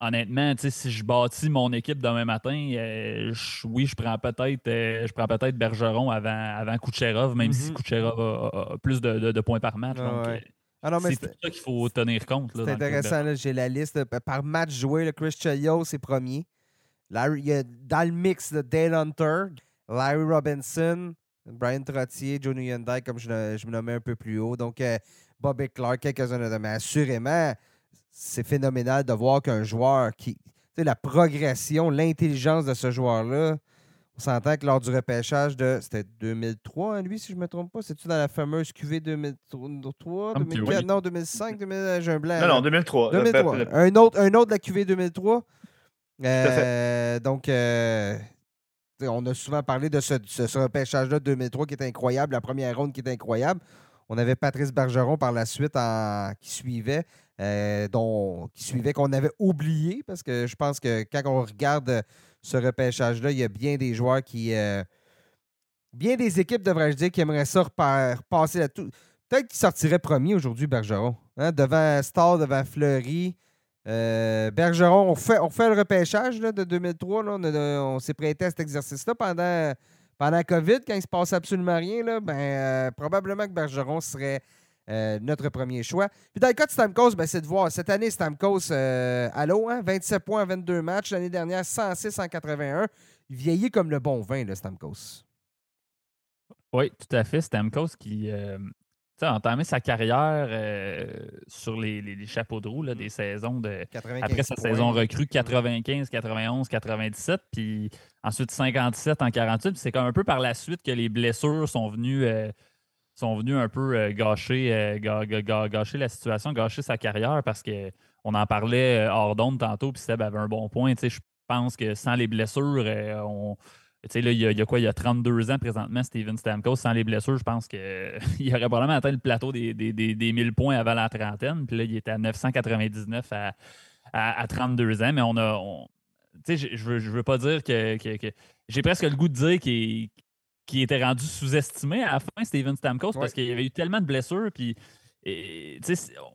honnêtement, si je bâtis mon équipe demain matin, euh, je- oui, je prends peut-être euh, je prends peut-être Bergeron avant, avant Kucherov, même si Mhm. Kucherov a, a- a plus de, de- de points par match. Ah ouais. Ah c'est c'est tout ça qu'il faut tenir compte. c'est intéressant. J'ai la liste par match joué. Le Chris Chelios est premier. Larry, il y a dans le mix de Dale Hunter, Larry Robinson, Brian Trottier, Joe Dyke, comme je, le- je me nommais un peu plus haut. Donc, euh, Bobby Clark, quelques-uns de Mais assurément, c'est phénoménal de voir qu'un joueur qui. Tu sais, la progression, l'intelligence de ce joueur-là, on s'entend que lors du repêchage de. C'était 2003, hein, lui, si je ne me trompe pas. C'est-tu dans la fameuse QV 2003, Un petit 2004, oui. non, 2005, 2000, j'ai un blanc. Non, non, 2003. Le- 2003. le- Un, autre, un autre de la QV 2003. Euh, donc, euh, on a souvent parlé de ce, repêchage-là de 2003 qui est incroyable, la première ronde qui est incroyable. On avait Patrice Bergeron par la suite qui suivait, euh, dont, qui suivait qu'on avait oublié parce que je pense que quand on regarde ce repêchage-là, il y a bien des joueurs qui. bien des équipes, devrais-je dire, qui aimeraient ça repa- repasser là tout. Peut-être qu'il sortirait premier aujourd'hui, Bergeron. hein, devant Star, devant Fleury. Euh, Bergeron, on fait, le repêchage là, de 2003. là. on s'est prêté à cet exercice-là pendant, pendant COVID, quand il se passe absolument rien. Là, ben, euh, probablement que Bergeron serait euh, notre premier choix. Puis dans le cas de Stamkos, ben, c'est de voir. Cette année, Stamkos, euh, allô, hein, 27 points en 22 matchs. L'année dernière, 106 en 81. Il vieillit comme le bon vin, le Stamkos. Oui, tout à fait. Stamkos qui sais, entamé sa carrière euh, sur les, les- les chapeaux de roue là, des saisons de. 95 Après sa points. saison recrue 95, 91, 97, puis ensuite 57 en 48. Puis C'est comme un peu par la suite que les blessures sont venues, euh, sont venus un peu gâcher, gâcher la situation, gâcher sa carrière parce qu'on en parlait hors d'onde tantôt, puis Seb avait un bon point. Je pense que sans les blessures, on tu sais, là, il y, a, quoi? Il y a 32 ans présentement, Steven Stamkos, sans les blessures, je pense qu'il aurait probablement atteint le plateau des, des, des, 1000 points avant la trentaine. Puis là, il était à 999 à, à, 32 ans. Mais on a. tu sais, je veux, je veux pas dire que. J'ai presque le goût de dire qu'il était rendu sous-estimé à la fin, Steven Stamkos, parce qu'il y avait eu tellement de blessures. Puis et,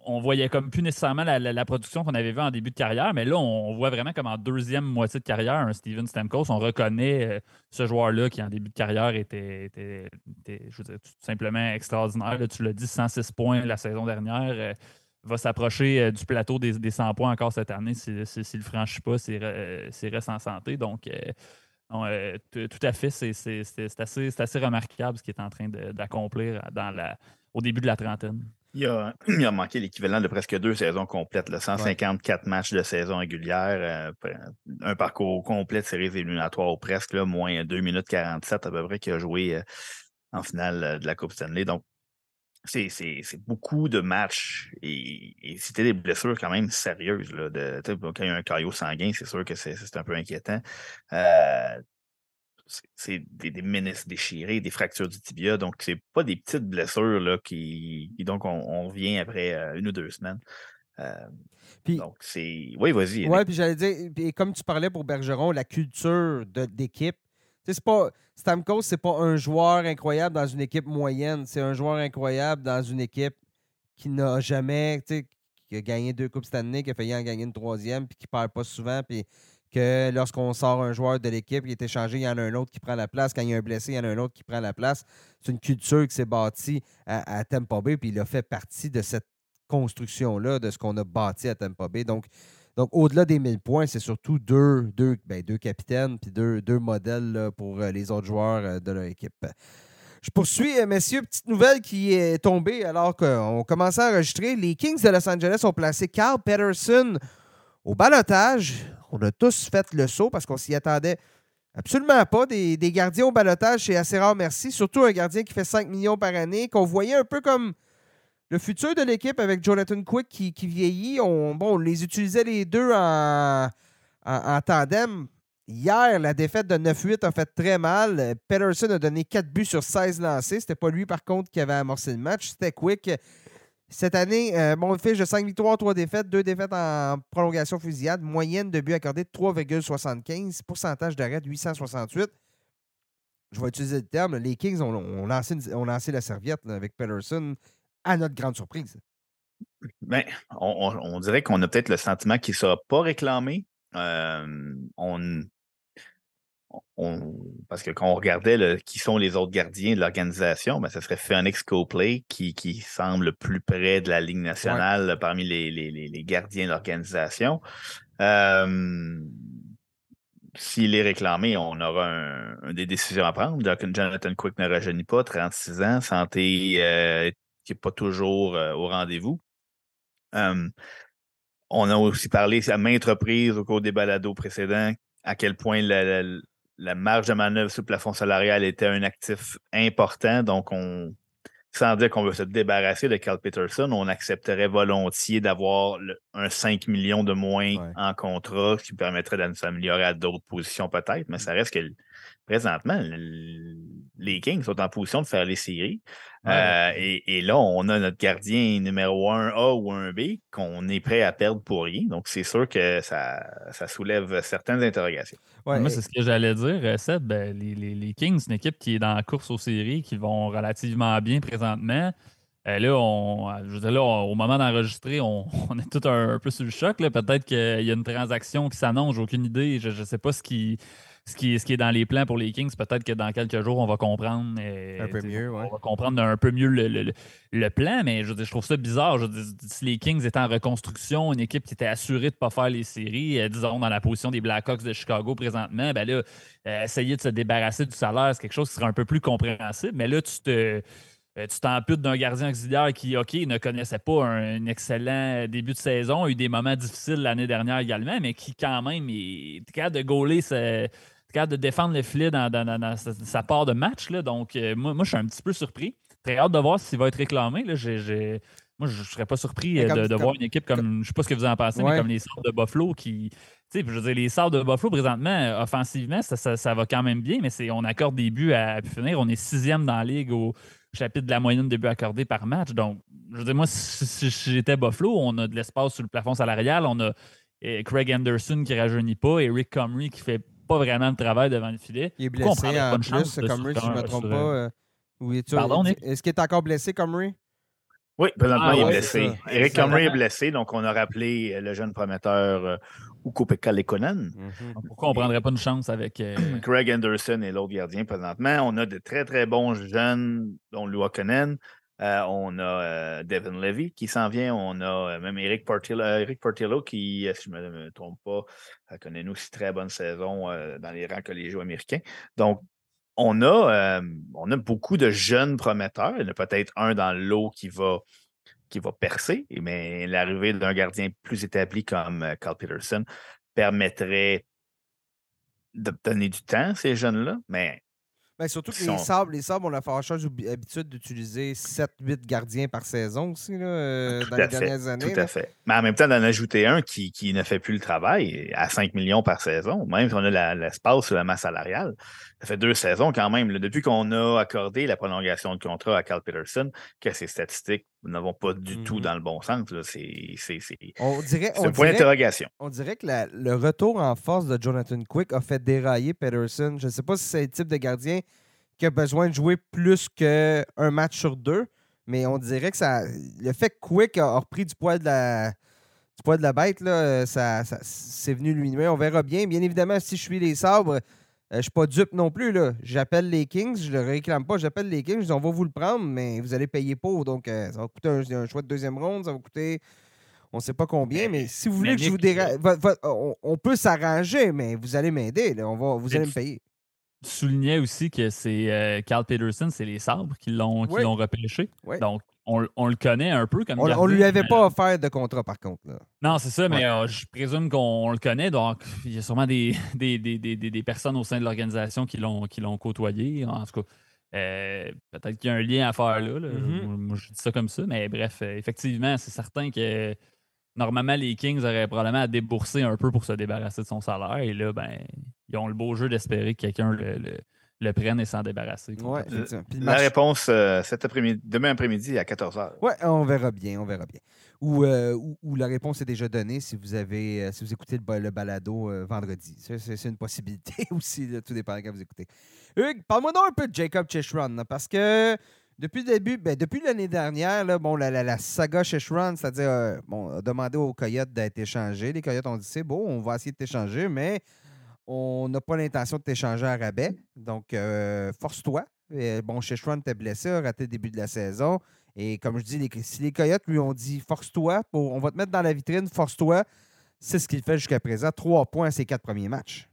on voyait comme plus nécessairement la, production qu'on avait vue en début de carrière, mais là, on, voit vraiment comme en deuxième moitié de carrière, un Steven Stamkos, on reconnaît euh, ce joueur-là qui, en début de carrière, était, je veux dire, tout simplement extraordinaire. tu l'as dit, 106 points la saison dernière. Euh, va s'approcher euh, du plateau des, 100 points encore cette année s'il ne le franchit pas, s'il reste en santé. Donc, tout à fait, c'est assez, assez, remarquable ce qu'il est en train d'accomplir au début de la trentaine. Il a, il a manqué l'équivalent de presque deux saisons complètes, là, 154 matchs de saison régulière, euh, un parcours complet de séries éliminatoires ou presque, là, moins 2 minutes 47 à peu près qu'il a joué euh, en finale euh, de la Coupe Stanley. Donc, c'est beaucoup de matchs et, c'était des blessures quand même sérieuses. Là, de, quand il y a un caillot sanguin, c'est sûr que c'est un peu inquiétant c'est des, des ménisques déchirés, des fractures du tibia. Donc, c'est pas des petites blessures là, qui, donc on, revient après euh, une ou deux semaines. Euh, donc, c'est. Oui, vas-y. Oui, puis j'allais dire, et comme tu parlais pour Bergeron, la culture d'équipe. C'est pas. Stamkos, c'est pas un joueur incroyable dans une équipe moyenne. C'est un joueur incroyable dans une équipe qui n'a jamais. Qui a gagné deux Coupes Stanley, qui a failli en gagner une troisième, puis qui ne perd pas souvent. Puis que lorsqu'on sort un joueur de l'équipe qui est échangé, il y en a un autre qui prend la place. Quand il y a un blessé, il y en a un autre qui prend la place. C'est une culture qui s'est bâtie à, à, Tampa Bay, puis il a fait partie de cette construction-là, de ce qu'on a bâti à Tampa Bay. Donc, donc au-delà des 1000 points, c'est surtout deux, deux, ben, deux capitaines puis deux, deux modèles pour euh, les autres joueurs euh, de leur équipe. Je poursuis, euh, messieurs. Petite nouvelle qui est tombée alors qu'on commençait à enregistrer. Les Kings de Los Angeles ont placé Carl Peterson au balotage, on a tous fait le saut parce qu'on s'y attendait absolument pas. Des, gardiens au balotage, c'est assez rare, merci. Surtout un gardien qui fait 5 millions par année, qu'on voyait un peu comme le futur de l'équipe avec Jonathan Quick qui, vieillit. On, bon, les utilisait les deux en, tandem. Hier, la défaite de 9-8 a fait très mal. Peterson a donné 4 buts sur 16 lancés. C'était pas lui, par contre, qui avait amorcé le match. C'était Quick. Cette année, euh, bon, fiche de 5 victoires, 3 défaites, 2 défaites en prolongation fusillade, moyenne de buts accordés de 3,75, pourcentage d'arrêt de 868. Je vais utiliser le terme. Les Kings ont, lancé, la serviette avec Peterson à notre grande surprise. Ben, on, dirait qu'on a peut-être le sentiment qu'il ne sera pas réclamé. Euh, on, parce que quand on regardait qui sont les autres gardiens de l'organisation, ben, ce serait Phoenix Coplay qui, qui semble le plus près de la Ligue nationale parmi les, gardiens de l'organisation. S'il est réclamé, on aura des décisions à prendre. Jonathan Quick ne rajeunit pas, 36 ans, santé euh, qui n'est pas toujours euh, au rendez-vous. on a aussi parlé à maintes reprises au cours des balados précédents à quel point la, la marge de manœuvre sous le plafond salarial était un actif important. Donc, on, sans dire qu'on veut se débarrasser de Carl Peterson, on accepterait volontiers d'avoir un 5 millions de moins en contrat, ce qui permettrait de s'améliorer à d'autres positions peut-être, mais ça reste que présentement, les Kings sont en position de faire les séries. Euh, et, là, on a notre gardien numéro 1 A ou 1 B qu'on est prêt à perdre pour rien. Donc, c'est sûr que ça, ça, soulève certaines interrogations. Moi, c'est ce que j'allais dire, euh, Seb. Ben, les, Kings, c'est une équipe qui est dans la course aux séries, qui vont relativement bien présentement. Euh, là, on, je veux là, au moment d'enregistrer, on, est tout un, peu sur le choc. Peut-être qu'il y a une transaction qui s'annonce, j'ai aucune idée. Je ne sais pas ce qui, ce qui, est, dans les plans pour les Kings, peut-être que dans quelques jours, on va comprendre. Euh, un peu mieux, On va comprendre un peu mieux le, plan, mais je, trouve ça bizarre. si les Kings étaient en reconstruction, une équipe qui était assurée de ne pas faire les séries, euh, disons dans la position des Blackhawks de Chicago présentement, ben là, euh, essayer de se débarrasser du salaire, c'est quelque chose qui serait un peu plus compréhensible. Mais là, tu te tu t'amputes d'un gardien auxiliaire qui, OK, ne connaissait pas un, excellent début de saison, a eu des moments difficiles l'année dernière également, mais qui, quand même, est capable de gauler capable de défendre le filet dans, sa, part de match. Là. Donc, euh, moi, moi, je suis un petit peu surpris. très hâte de voir s'il va être réclamé. Là. Moi, je ne serais pas surpris de, voir une équipe comme, je ne sais pas ce que vous en pensez, mais comme les Sabres de Buffalo qui. Tu sais, je veux dire, les Sabres de Buffalo, présentement, offensivement, ça, va quand même bien, mais on accorde des buts à, à finir. On est sixième dans la ligue au chapitre de la moyenne de buts accordés par match. Donc, je veux dire, moi, si, j'étais Buffalo, on a de l'espace sur le plafond salarial. On a eh, Craig Anderson qui rajeunit pas, Eric Comrie qui fait pas vraiment le travail devant le filet. Il est blessé en plus, Comrie, si je ne me trompe pas. Euh, oui, Pardon, Est-ce qu'il est encore blessé, Comrie? Oui, présentement, ah, il est blessé. Eric Comrie est blessé, donc on a rappelé le jeune prometteur euh, Ukopeka Lekonen. Mm-hmm. Pourquoi on ne prendrait pas une chance avec. Euh, Craig Anderson et l'autre gardien présentement? On a de très, très bons jeunes, dont Luokonen. Euh, on a euh, Devin Levy qui s'en vient. On a même Eric Portillo, Eric Portillo qui, si je ne me, trompe pas, connaît une aussi très bonne saison dans les rangs collégiaux américains. Donc, on a, beaucoup de jeunes prometteurs. Il y en a peut-être un dans l'eau qui va qui va percer, mais l'arrivée d'un gardien plus établi comme euh, Carl Peterson permettrait de donner du temps à ces jeunes-là, mais ben, surtout que les sables, les sables ont la fâcheuse habitude d'utiliser 7-8 gardiens par saison aussi là, euh, dans les dernières années. Tout à fait. Mais en même temps, d'en ajouter un qui, qui, ne fait plus le travail à 5 millions par saison, même si on a l'espace sur la masse salariale, ça fait deux saisons quand même. depuis qu'on a accordé la prolongation de contrat à Carl Peterson, que ses statistiques n'avont pas du tout mm-hmm. dans le bon sens. C'est un point d'interrogation. On dirait que le retour en force de Jonathan Quick a fait dérailler Peterson. Je ne sais pas si c'est le type de gardien qui a besoin de jouer plus qu'un match sur deux, mais on dirait que ça, le fait que Quick a repris du poids de la, du poids de la bête, là, ça, c'est venu lui nuire. On verra bien. Bien évidemment, si je suis les sabres, euh, je suis pas dupe non plus. Là. J'appelle les Kings, je ne le réclame pas. J'appelle les Kings, je dis on va vous le prendre, mais vous allez payer pour. Donc, euh, ça va coûter un, choix de deuxième ronde, ça va coûter. On ne sait pas combien, mais si vous voulez que je vous dérange. On, peut s'arranger, mais vous allez m'aider. On va, vous allez me payer. Tu soulignais aussi que c'est euh, Carl Peterson, c'est les sabres qui l'ont repêché. Donc, on, le connaît un peu comme On, ne lui avait pas offert de contrat, par contre. Non, c'est ça, mais euh, je présume qu'on le connaît. Donc, il y a sûrement des, des, personnes au sein de l'organisation qui l'ont côtoyé. En tout cas, euh, peut-être qu'il y a un lien à faire là. Mm-hmm. Moi, je dis ça comme ça. Mais bref, effectivement, c'est certain que normalement, les Kings auraient probablement à débourser un peu pour se débarrasser de son salaire. Et là, ben, ils ont le beau jeu d'espérer que quelqu'un le le prennent et s'en débarrasser. Ouais, la réponse euh, cet après-midi, demain après-midi à 14h. Oui, on verra bien, on verra bien. Euh, ou, la réponse est déjà donnée si vous avez euh, si vous écoutez le, balado vendredi. C'est une possibilité aussi, tout dépend quand vous écoutez. Hugues, parle-moi donc un peu de Jacob Cheshron, parce que depuis le début, ben, depuis l'année dernière, là, bon, la, la, saga Cheshron, c'est-à-dire, bon, a demandé aux Coyotes d'être échangés. Les Coyotes ont dit c'est beau, on va essayer de t'échanger, mais on n'a pas l'intention de t'échanger à rabais. Donc, euh, force-toi. Bon, Sheshwan était blessé, a raté le début de la saison. Et comme je dis, si les Coyotes lui ont dit force-toi, on va te mettre dans la vitrine, force-toi, c'est ce qu'il fait jusqu'à présent. Trois points à ses quatre premiers matchs.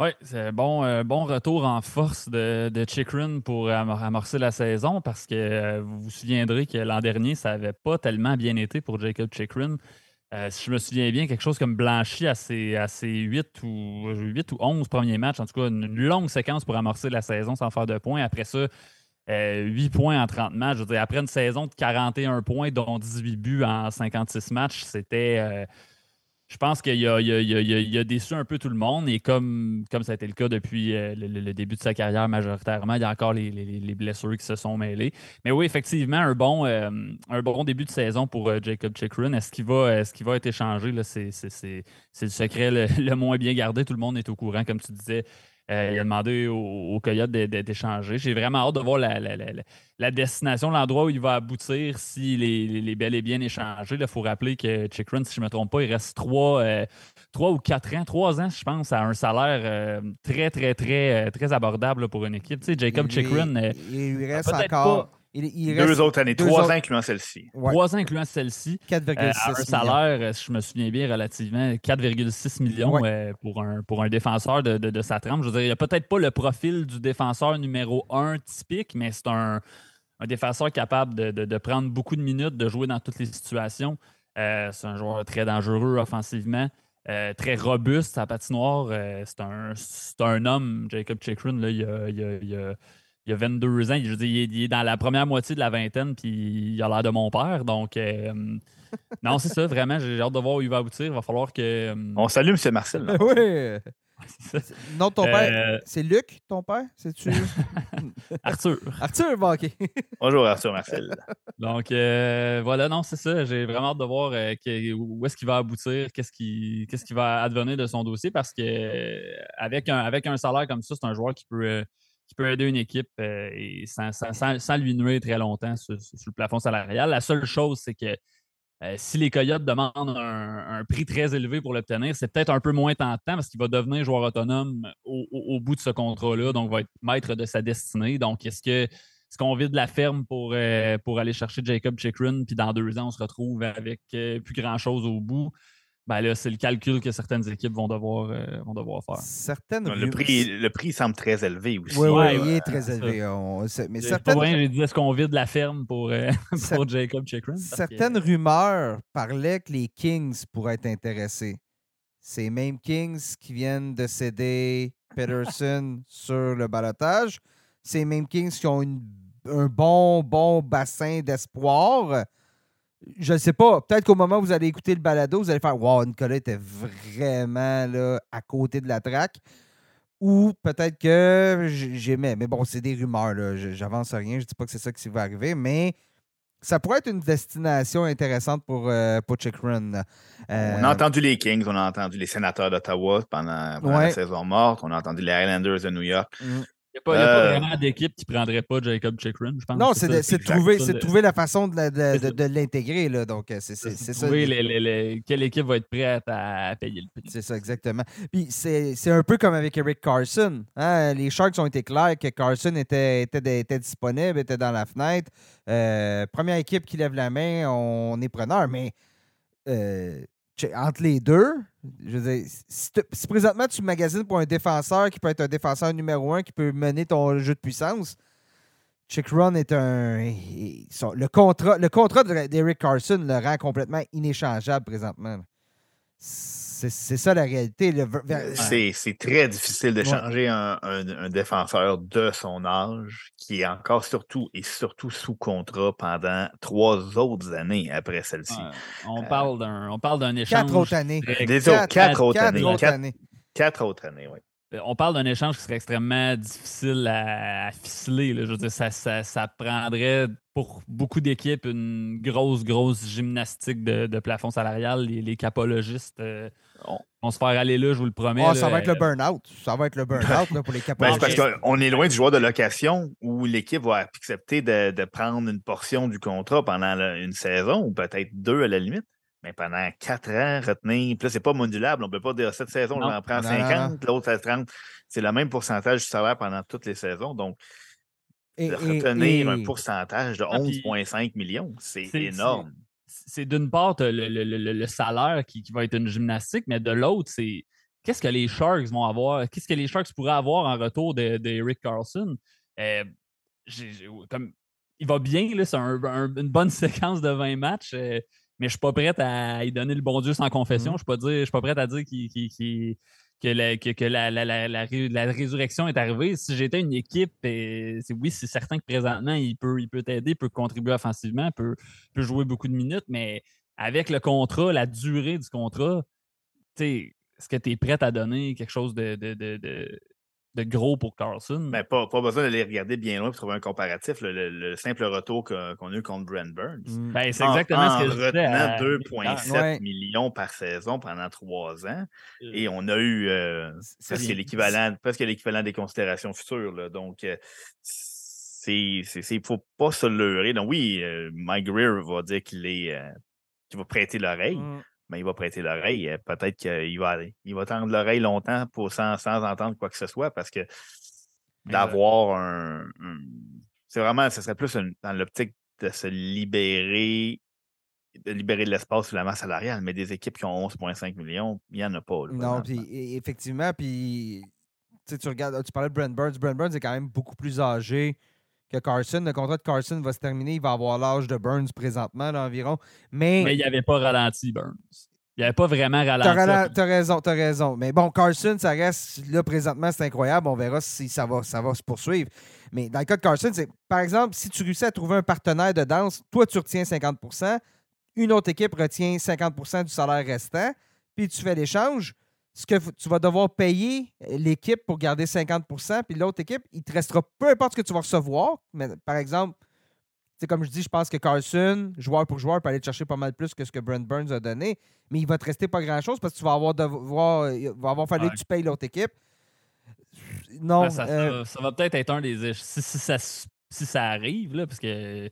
Oui, c'est bon, euh, bon retour en force de, de Chikrin pour amorcer la saison parce que euh, vous vous souviendrez que l'an dernier, ça n'avait pas tellement bien été pour Jacob Chikrin. Euh, si je me souviens bien, quelque chose comme blanchi à ses, à 8, ou, 8 ou 11 premiers matchs. En tout cas, une longue séquence pour amorcer la saison sans faire de points. Après ça, 8 euh, points en 30 matchs. Je veux dire, après une saison de 41 points, dont 18 buts en 56 matchs, c'était. Je pense qu'il a, a, déçu un peu tout le monde. Et comme, ça a été le cas depuis euh, le, début de sa carrière majoritairement, il y a encore les, blessures qui se sont mêlées. Mais oui, effectivement, un bon, euh, début de saison pour euh, Jacob Chikrin. Est-ce qu'il va être échangé? C'est le secret le, moins bien gardé. Tout le monde est au courant, comme tu disais. Euh, il a demandé au, Coyote d'être échangé. J'ai vraiment hâte de voir la, destination, l'endroit où il va aboutir s'il est, bel et bien échangé. Il faut rappeler que Chikrin, si je ne me trompe pas, il reste euh, trois, ou quatre ans, trois ans, je pense, à un salaire euh, très, très, très, très abordable pour une équipe. Tu sais, Jacob Chikrin. Il, lui reste encore. Deux autres années, trois ans incluant celle-ci. Trois ans incluant celle-ci. 4,6 euh, Un salaire, si je me souviens bien, relativement 4,6 millions euh, pour, un, pour un défenseur de, sa trempe. Je veux dire, il n'y a peut-être pas le profil du défenseur numéro un typique, mais c'est un, défenseur capable de, prendre beaucoup de minutes, de jouer dans toutes les situations. Euh, c'est un joueur très dangereux offensivement. très robuste à patinoire. c'est un, un homme, Jacob Chikrin. Là, il a, il a il a 22 ans. Je veux dire, il, est, il est dans la première moitié de la vingtaine, puis il a l'air de mon père. Donc, euh, non, c'est ça, vraiment. J'ai hâte de voir où il va aboutir. Il va falloir que. euh, On salue M. Marcel. là. oui. ça. Non, ton père, Euh, c'est Luc, ton père? C'est-tu? Arthur. Arthur, bon, OK. Bonjour Arthur Marcel. Donc, euh, voilà, non, c'est ça. J'ai vraiment hâte de voir euh, que- où est-ce qu'il va aboutir, qu'est-ce qui, qu'est-ce qui va advenir de son dossier, parce que euh, avec, un, avec un salaire comme ça, c'est un joueur qui peut, euh, qui peut aider une équipe euh, et sans, sans- sans- lui nuire très longtemps sur, le plafond salarial. La seule chose, c'est que euh, si les Coyotes demandent un, prix très élevé pour l'obtenir, c'est peut-être un peu moins tentant parce qu'il va devenir joueur autonome au, au- bout de ce contrat-là, donc va être maître de sa destinée. Donc, est-ce que est-ce qu'on vide la ferme pour, euh, pour aller chercher Jacob Chikrin, puis dans deux ans, on se retrouve avec plus grand-chose au bout? Ben là, c'est le calcul que certaines équipes vont devoir, euh, vont devoir faire. Certaines Le rumeurs- prix, le prix semble très élevé aussi. Oui, oui, Ouais, il est très élevé. on- mais certaines, vrai, j'ai dit est-ce qu'on vide la ferme pour, euh, Cer- Jacob Chikrin? Que- certaines rumeurs parlaient que les Kings pourraient être intéressés. Ces mêmes Kings qui viennent de céder Peterson sur le balotage. Ces mêmes Kings qui ont une- un bon, bon bassin d'espoir. Je ne sais pas. Peut-être qu'au moment où vous allez écouter le balado, vous allez faire Wow, Nicolas était vraiment là, à côté de la traque. Ou peut-être que j'aimais. Mais bon, c'est des rumeurs. J'avance rien. Je ne dis pas que c'est ça qui va arriver. Mais ça pourrait être une destination intéressante pour, euh, pour Chick Run. là. Euh, On a entendu les Kings, on a entendu les sénateurs d'Ottawa pendant, pendant Ouais. la saison morte, on a entendu les Highlanders de New York. mm. Il n'y a, pas- il y a pas Euh, vraiment d'équipe qui ne prendrait pas Jacob Chikrin, je pense. Non, c'est de, trouver, Ça, c'est de le- trouver la façon de, la- de- C'est de- ça. de l'intégrer. là. Donc, c'est c'est- c'est c'est ça. trouver les- les- les- quelle équipe va être prête à, à payer le prix. C'est ça, exactement. Puis c'est c'est un peu comme avec Eric Carson. hein. Les Sharks ont été clairs que Carson était, était, était disponible, était dans la fenêtre. Euh, première équipe qui lève la main, on est preneur. Mais euh, entre les deux, je veux dire, si, te- si présentement tu magasines pour un défenseur qui peut être un défenseur numéro un, qui peut mener ton jeu de puissance, Chick Run est un. le contrat, le contrat de- d'Eric Carson le rend complètement inéchangeable présentement. C'est ça la réalité. le ver- C'est très difficile de changer un, un- un défenseur de son âge qui est encore surtout et surtout sous contrat pendant trois autres années après celle-ci. Ouais, on parle d'un on parle d'un échange. Quatre autres années. Des autres, quatre autres quatre années. autres Quatre- années. Quatre autres années, oui. Euh, On parle d'un échange qui serait extrêmement difficile à, à ficeler. là. Je veux dire, ça, ça- ça prendrait pour beaucoup d'équipes une grosse, grosse gymnastique de, de plafond salarial. Les, les capologistes euh, On- vont se faire aller là, je vous le promets. Ah, là. ça va être le burn-out. Ça va être le burn-out pour les Ben, c'est parce qu'on est loin du joueur de location où l'équipe va accepter de, de prendre une portion du contrat pendant la- une saison ou peut-être deux à la limite. Mais pendant quatre ans, retenir. Puis là, c'est pas modulable. On ne peut pas dire cette saison, Non. j'en prends Non, non, 50, l'autre à 30. C'est le même pourcentage du salaire pendant toutes les saisons. Donc, Et- de et- retenir un pourcentage de Ah, puis- 11,5 millions, c'est énorme. c'est d'une part le, le- le- le salaire qui, qui va être une gymnastique, mais de l'autre, c'est qu'est-ce que les Sharks vont avoir, qu'est-ce que les Sharks pourraient avoir en retour de, de Eric Carlson? Euh, comme, il va bien, là, c'est un- un- une bonne séquence de 20 matchs, euh, mais je suis pas prête à y donner le bon Dieu sans confession. Mhm. Je suis pas dire, je suis pas prête à dire qu'il- qu'il- qu'il- que, la, que, que la, la- la- la ré- la résurrection est arrivée. Si j'étais une équipe, euh, c'est, oui, c'est certain que présentement, il peut, il peut t'aider, il peut contribuer offensivement, peut, peut jouer beaucoup de minutes, mais avec le contrat, la durée du contrat, tu sais, est-ce que tu es prête à donner quelque chose de, de, de, de- de gros pour Carlson? Mais pas, pas besoin d'aller regarder bien loin pour trouver un comparatif. Le, le- le simple retour qu'on a eu contre Brent Burns. Mm. Ben, c'est En- exactement en ce que je disais retenant à- 2,7 Ouais. millions par saison pendant trois ans. Euh, Et on a eu euh, C'est- presque l'équivalent presque l'équivalent des considérations futures. là. Donc, euh, c'est, c'est, c'est- faut pas se leurrer. Donc, oui, euh, Mike Greer va dire qu'il est euh, qu'il va prêter l'oreille, Mm. Mais il va prêter l'oreille. Euh, Peut-être qu'il va, il va tendre l'oreille longtemps pour, sans, sans entendre quoi que ce soit parce que d'avoir un, un- C'est vraiment, ce serait plus une- dans l'optique de se libérer de libérer de l'espace sur la masse salariale, mais des équipes qui ont 11,5 millions, il n'y en a pas. là, Non, puis e- effectivement, puis tu regardes, tu parlais de Brent Burns. Brent Burns est quand même beaucoup plus âgé que Carson. Le contrat de Carson va se terminer. Il va avoir l'âge de Burns présentement, là, environ. Mais, Mais il n'y avait pas ralenti Burns. Il avait pas vraiment T'as ralenti. rela- t'as raison, t'as raison. Mais bon, Carson, ça reste, là, présentement, c'est incroyable. On verra si ça va, ça va se poursuivre. Mais dans le cas de Carson, c'est, par exemple, si tu réussis à trouver un partenaire de danse, toi, tu retiens 50% une autre équipe retient 50% du salaire restant, puis tu fais l'échange. Ce que tu vas devoir payer l'équipe pour garder 50% puis l'autre équipe, il te restera peu importe ce que tu vas recevoir. Mais par exemple, c'est comme je dis, je pense que Carson, joueur pour joueur, peut aller te chercher pas mal plus que ce que Brent Burns a donné, mais il va te rester pas grand-chose parce que tu vas avoir devoir, il va avoir fallu Ouais. que tu payes l'autre équipe. Non, Ben, ça, euh, va- ça va peut-être être un des si, si ça, si ça arrive, là, parce que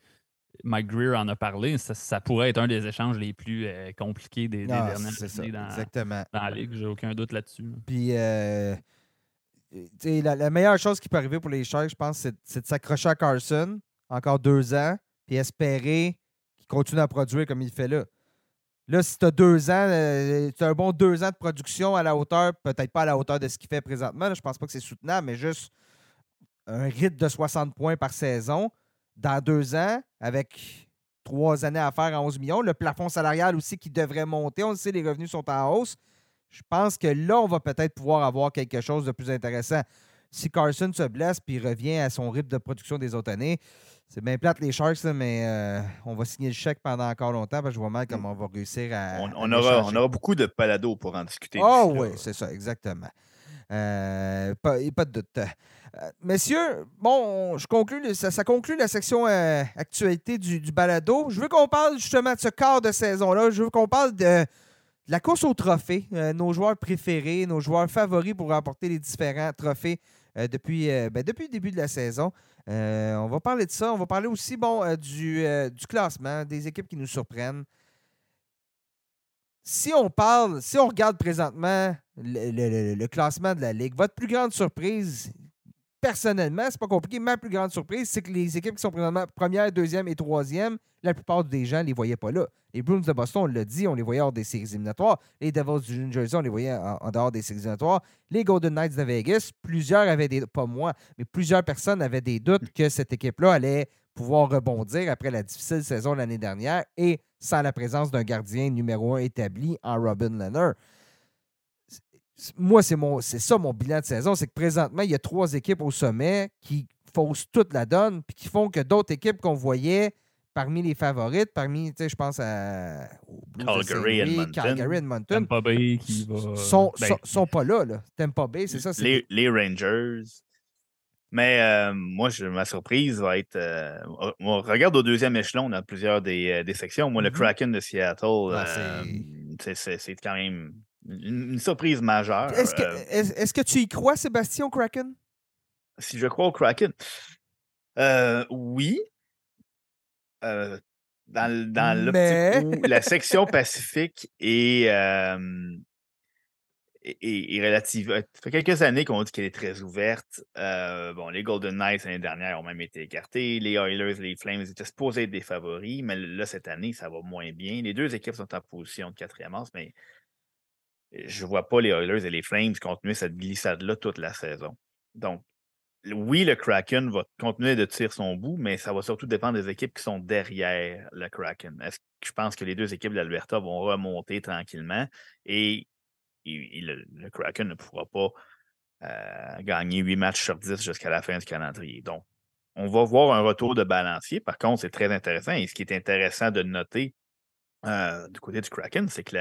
Mike Greer en a parlé, ça, ça pourrait être un des échanges les plus euh, compliqués des, des non, dernières années dans, exactement. dans la ligue. J'ai aucun doute là-dessus. là. Puis, euh, la, la meilleure chose qui peut arriver pour les Sharks, je pense, c'est, c'est de s'accrocher à Carson encore deux ans, puis espérer qu'il continue à produire comme il fait là. Là, si tu as deux ans, euh, tu as un bon deux ans de production à la hauteur, peut-être pas à la hauteur de ce qu'il fait présentement, là, je pense pas que c'est soutenable, mais juste un rythme de 60 points par saison dans deux ans, avec trois années à faire à 11 millions. Le plafond salarial aussi qui devrait monter. On le sait, les revenus sont en hausse. Je pense que là, on va peut-être pouvoir avoir quelque chose de plus intéressant. Si Carson se blesse puis revient à son rythme de production des autres années, c'est bien plate les Sharks, là, mais euh, on va signer le chèque pendant encore longtemps parce que je vois mal comment on va réussir à. On, à aura, on aura beaucoup de palados pour en discuter. Oh oui, c'est ça, exactement. Euh, pas, pas de doute. Euh, messieurs, bon, on- je conclue, ça, conclut la section euh, actualité du, balado. Je veux qu'on parle justement de ce quart de saison-là. Je veux qu'on parle de, la course aux trophées, euh, nos joueurs préférés, nos joueurs favoris pour remporter les différents trophées depuis, ben, depuis le début de la saison. On va parler de ça. On va parler aussi bon, du, classement, des équipes qui nous surprennent si on parle, si on regarde présentement le classement de la Ligue, votre plus grande surprise, personnellement, c'est pas compliqué, ma plus grande surprise, c'est que les équipes qui sont présentement première, deuxième et troisième, la plupart des gens ne les voyaient pas là. Les Bruins de Boston, on l'a dit, on les voyait hors des séries éliminatoires. Les Devils du New Jersey, on les voyait en, dehors des séries éliminatoires. Les Golden Knights de Vegas, plusieurs avaient des, pas moi, mais plusieurs personnes avaient des doutes que cette équipe-là allait pouvoir rebondir après la difficile saison l'année dernière et sans la présence d'un gardien numéro un établi en Robin Leonard. Moi, c'est mon c'est ça mon bilan de saison, c'est que présentement, il y a trois équipes au sommet qui faussent toute la donne puis qui font que d'autres équipes qu'on voyait parmi les favorites, parmi, tu sais, je pense à Calgary, Edmonton. Calgary, Edmonton, Tampa Bay qui va. sont, ben, sont, sont pas là, là. Tampa Bay, c'est ça. c'est- les, les Rangers. Mais euh, moi, je- ma surprise va être. euh, on- on regarde au deuxième échelon dans plusieurs des, euh, des sections. Moi, le Mhm. Kraken de Seattle, Ah, euh, c'est- c'est- c'est c'est quand même une, surprise majeure. Est-ce que, Euh, que tu y crois, Sébastien, au Kraken? si je crois au Kraken, euh, oui. Euh, dans dans l'optique Mais- où la section Pacifique est, euh, est, relative. Ça fait quelques années qu'on dit qu'elle est très ouverte. Bon, les Golden Knights l'année dernière ont même été écartés. Les Oilers, les Flames étaient supposés être des favoris, mais là, cette année, ça va moins bien. Les deux équipes sont en position de quatrième as, mais je ne vois pas les Oilers et les Flames continuer cette glissade-là toute la saison. Donc, oui, le Kraken va continuer de tirer son bout, mais ça va surtout dépendre des équipes qui sont derrière le Kraken. Est-ce que je pense que les deux équipes de l'Alberta vont remonter tranquillement et, le, Kraken ne pourra pas euh, gagner 8 matchs sur 10 jusqu'à la fin du calendrier. Donc, on va voir un retour de balancier. Par contre, c'est très intéressant. Et ce qui est intéressant de noter euh, du côté du Kraken, c'est que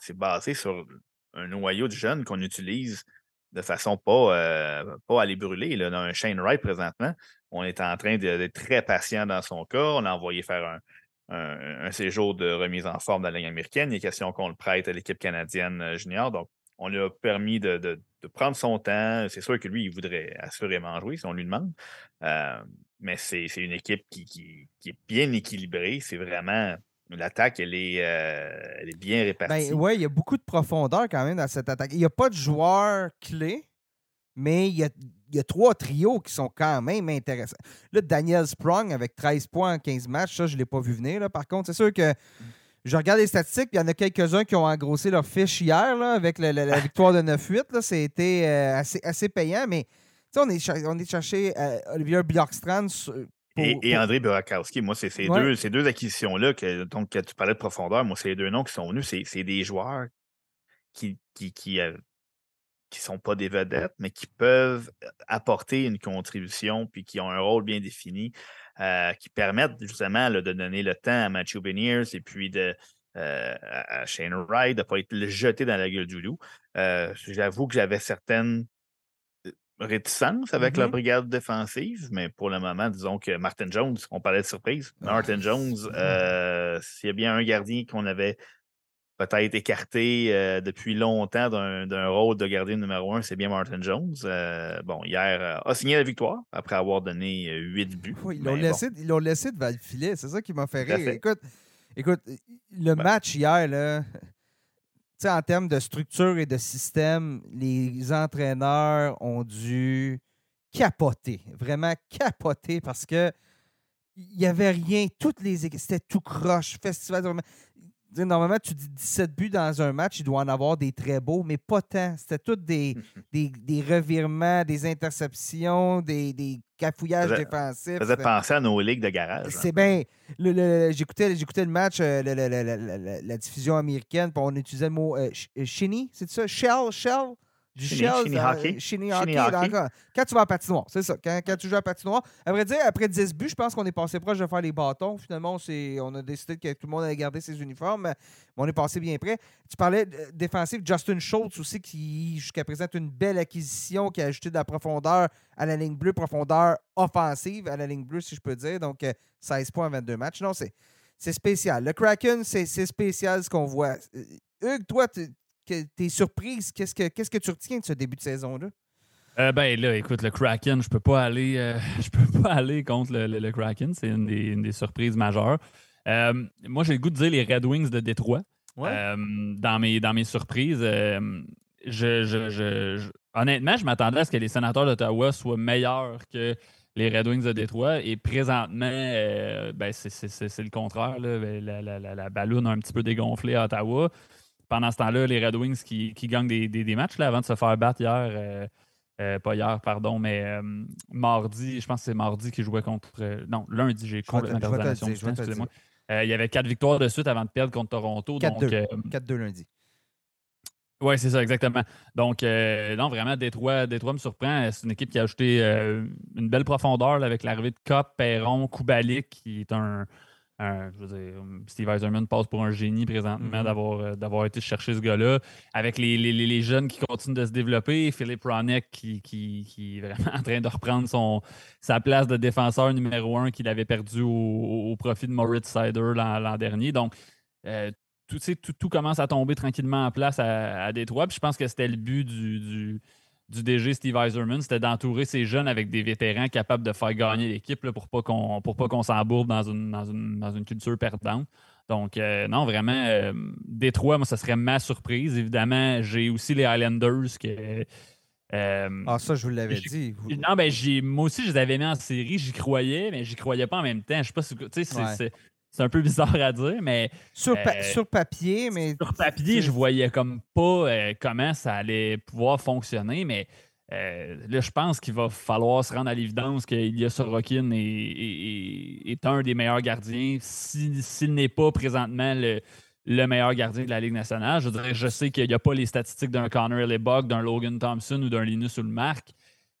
c'est basé sur un noyau de jeunes qu'on utilise de façon pas, euh, à les brûler. Là. A un Shane Wright présentement. On est en train d'être très patient dans son cas. On a envoyé faire un, séjour de remise en forme dans la Ligue américaine. Il est question qu'on le prête à l'équipe canadienne euh, junior. Donc, on lui a permis de, prendre son temps. C'est sûr que lui, il voudrait assurément jouer si on lui demande. Mais c'est une équipe qui, qui- qui est bien équilibrée. C'est vraiment. L'attaque, elle, est, euh, elle est bien répartie. Ben ouais, il y a beaucoup de profondeur quand même dans cette attaque. Il n'y a pas de joueurs clés, mais il y a, il y a trois trios qui sont quand même intéressants. Là, Daniel Sprung avec 13 points en 15 matchs, ça, je ne l'ai pas vu venir. Là. Par contre, c'est sûr que je regarde les statistiques, il y en a quelques-uns qui ont engrossé leur fiche hier là, avec la, victoire de 9-8. là. C'était euh, assez, assez payant, mais on est, on est cherché euh, Olivier Bjorkstrand et, André Burakowski, moi, c'est ces, deux, ces deux acquisitions-là, que, donc, que tu parlais de profondeur, moi, c'est les deux noms qui sont venus, c'est des joueurs qui, qui, qui, euh, qui sont pas des vedettes, mais qui peuvent apporter une contribution, puis qui ont un rôle bien défini, euh, qui permettent justement de donner le temps à Matthew Beniers et puis de, euh, à Shane Wright de ne pas être jeté dans la gueule du loup. J'avoue que j'avais certaines réticence avec la mm-hmm. brigade défensive, mais pour le moment, disons que Martin Jones, on parlait de surprise. Ah, Martin Jones, euh, s'il y a bien un gardien qu'on avait peut-être écarté euh, depuis longtemps d'un rôle de gardien numéro un, c'est bien Martin Jones. Euh, bon, hier, a signé la victoire après avoir donné huit buts. ils l'ont laissé, laissé devant le filet, c'est ça qui m'a fait rire. Écoute, écoute, le match hier, là, en termes de structure et de système, les entraîneurs ont dû capoter, vraiment capoter parce que il n'y avait rien. Toutes les c'était tout croche. Festival normalement, tu dis 17 buts dans un match, il doit en avoir des très beaux, mais pas tant. C'était tous des, des, revirements, des interceptions, des, des cafouillages défensifs. Ça faisait penser à nos ligues de garage. C'est bien. J'écoutais le match, euh, la diffusion américaine, puis on utilisait le mot euh, shinny, c'est ça? Shell, shell? Du Chini, hockey. Quand tu vas à patinoire, c'est ça. Quand, quand, tu joues à patinoire. À vrai dire, après 10 buts, je pense qu'on est passé proche de faire les bâtons. Finalement, on a décidé que tout le monde allait garder ses uniformes. Mais on est passé bien près. Tu parlais défensif Justin Schultz aussi, qui jusqu'à présent est une belle acquisition, qui a ajouté de la profondeur à la ligne bleue, profondeur offensive à la ligne bleue, si je peux dire. Donc, 16 euh, points en 22 matchs. Non, c'est spécial. Le Kraken, c'est spécial ce qu'on voit. Euh, Hugues, toi, que tu es surprise. Qu'est-ce que, qu'est-ce que tu retiens de ce début de saison-là? Euh, ben là, écoute, le Kraken, je peux pas aller, euh, je peux pas aller contre le, Kraken. C'est une des, surprises majeures. Euh, moi, j'ai le goût de dire les Red Wings de Détroit. dans, mes, dans mes surprises, je, honnêtement, je m'attendais à ce que les sénateurs d'Ottawa soient meilleurs que les Red Wings de Détroit. Et présentement, ben, c'est, le contraire. Ben, la, la, la, la, ballonne a un petit peu dégonflé à Ottawa pendant ce temps-là, les Red Wings qui, gagnent des, matchs là, avant de se faire battre hier. Euh, euh, pas hier, pardon, mais euh, mardi, je pense que c'est mardi qui jouait contre. non, lundi, j'ai complètement perdu la excusez-moi. il y avait quatre victoires de suite avant de perdre contre Toronto. 4-2 lundi. Oui, c'est ça, exactement. Donc, non, vraiment, Détroit, Détroit me surprend. C'est une équipe qui a ajouté une belle profondeur avec l'arrivée de Cop, Perron, Koubalik, qui est un, je veux dire, Steve Eiserman passe pour un génie présentement mm-hmm. euh, d'avoir, été chercher ce gars-là. Avec les, jeunes qui continuent de se développer, Philippe Ronek qui, qui, est vraiment en train de reprendre son, sa place de défenseur numéro un qu'il avait perdu au, profit de Moritz Sider l'an, dernier. Donc, euh, tout, tout, commence à tomber tranquillement en place à, Détroit. Puis je pense que c'était le but du du DG Steve Eiserman, c'était d'entourer ces jeunes avec des vétérans capables de faire gagner l'équipe pour pas qu'on pour pas qu'on s'embourbe dans une, dans, une, culture perdante. Donc, euh, non, vraiment, euh, Détroit, moi, ça serait ma surprise. Évidemment, j'ai aussi les Highlanders que. Euh, ah, ça, je vous l'avais dit. Non, ben, moi aussi, je les avais mis en série, j'y croyais, mais j'y croyais pas en même temps. Je sais pas si. Tu sais, c'est un peu bizarre à dire, mais. Sur, euh, sur papier, mais. Sur papier, je voyais comme pas euh, comment ça allait pouvoir fonctionner, mais euh, là, je pense qu'il va falloir se rendre à l'évidence qu'Ilya Sorokin est, est, est, un des meilleurs gardiens, s'il n'est pas présentement le, le, meilleur gardien de la Ligue nationale. Je dirais, je sais qu'il n'y a pas les statistiques d'un Connor Lebock, d'un Logan Thompson ou d'un Linus Ulmark.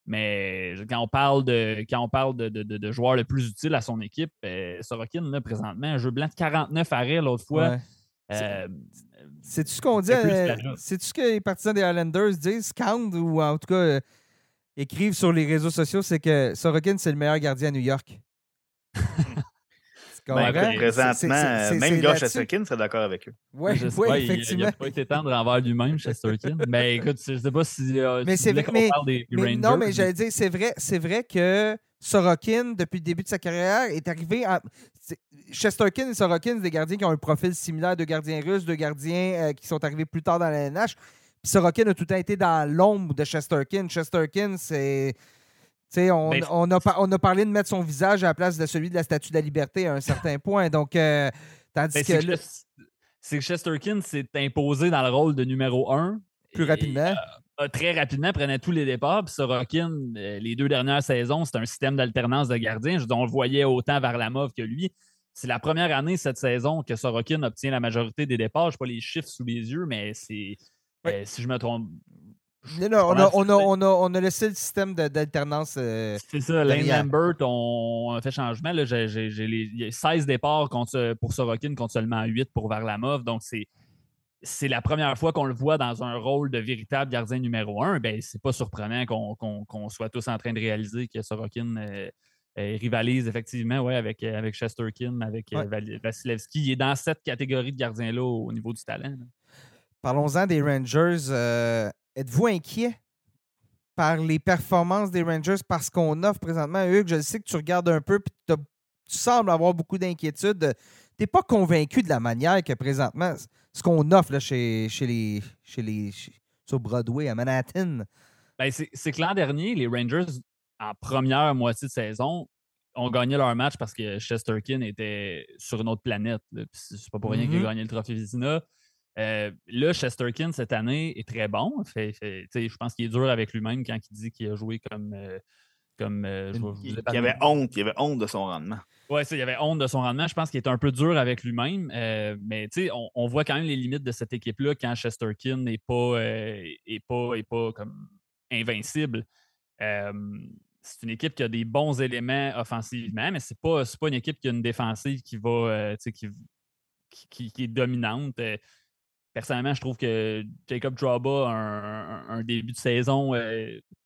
Mais quand on parle de, quand on parle de, de, joueurs le plus utile à son équipe, euh, Sorokin, là, présentement, un jeu blanc de 49 arrêts l'autre fois. Euh, c'est-tu ce qu'on dit? Euh, c'est-tu ce que les partisans des Islanders disent, Count, ou en tout cas écrivent sur les réseaux sociaux, c'est que Sorokin, c'est le meilleur gardien à New York? Ben, présentement, même Josh Chesterkin serait d'accord avec eux. Oui, ouais, effectivement. Il n'a pas été tendre envers lui-même, Chesterkin. mais écoute, je ne sais pas si. Euh, mais c'est vrai. Mais, des, mais non, mais j'allais dire, c'est vrai, c'est vrai que Sorokin, depuis le début de sa carrière, est arrivé à. Chesterkin et Sorokin, c'est des gardiens qui ont un profil similaire de gardiens russes, de gardiens euh, qui sont arrivés plus tard dans la NH. Puis Sorokin a tout été dans l'ombre de Chesterkin. Chesterkin, c'est on, on, a, on, a, parlé de mettre son visage à la place de celui de la Statue de la Liberté à un certain point. Donc, euh, tandis que. C'est que Chesterkin s'est imposé dans le rôle de numéro un. Plus rapidement. très rapidement prenait tous les départs. Puis Sorokin, euh, les deux dernières saisons, c'est un système d'alternance de gardiens. Je on le voyait autant vers la mauve que lui. C'est la première année cette saison que Sorokin obtient la majorité des départs. Je n'ai pas les chiffres sous les yeux, mais c'est. Euh, si je me trompe. Non, on, a, laissé le système d'alternance. Euh, c'est ça, Lane Lambert, on, a fait changement. J'ai 16 départs pour Sorokin contre seulement 8 pour Varlamov. Donc, c'est c'est la première fois qu'on le voit dans un rôle de véritable gardien numéro un, ben, c'est pas surprenant qu'on soit tous en train de réaliser que Sorokin euh, euh, rivalise effectivement ouais, avec, avec Chesterkin, avec Vasilevski. Il est dans cette catégorie de gardiens-là au, niveau du talent. Parlons-en des Rangers. Êtes-vous inquiet par les performances des Rangers parce qu'on offre présentement, Hugues? Je sais que tu regardes un peu et tu sembles avoir beaucoup d'inquiétudes. Tu n'es pas convaincu de la manière que présentement ce qu'on offre là, chez, chez les, chez les sur Broadway à Manhattan? Ben, c'est que l'an dernier, les Rangers, en première moitié de saison, ont gagné leur match parce que Chesterkin était sur une autre planète. C'est pas pour rien qu'il a mm-hmm. gagné le trophée Vizina. Euh, là, Chesterkin, cette année, est très bon. Fait, je pense qu'il est dur avec lui-même quand il dit qu'il a joué comme. Euh, comme euh, il, avait honte, il avait honte de son rendement. Oui, il avait honte de son rendement. Je pense qu'il est un peu dur avec lui-même. Mais on, on, voit quand même les limites de cette équipe-là quand Chesterkin n'est pas, euh, pas, pas comme invincible. C'est une équipe qui a des bons éléments offensivement, mais ce n'est pas, pas une équipe qui a une défensive qui va qui, qui, est dominante. Personnellement, je trouve que Jacob Draba a un, début de saison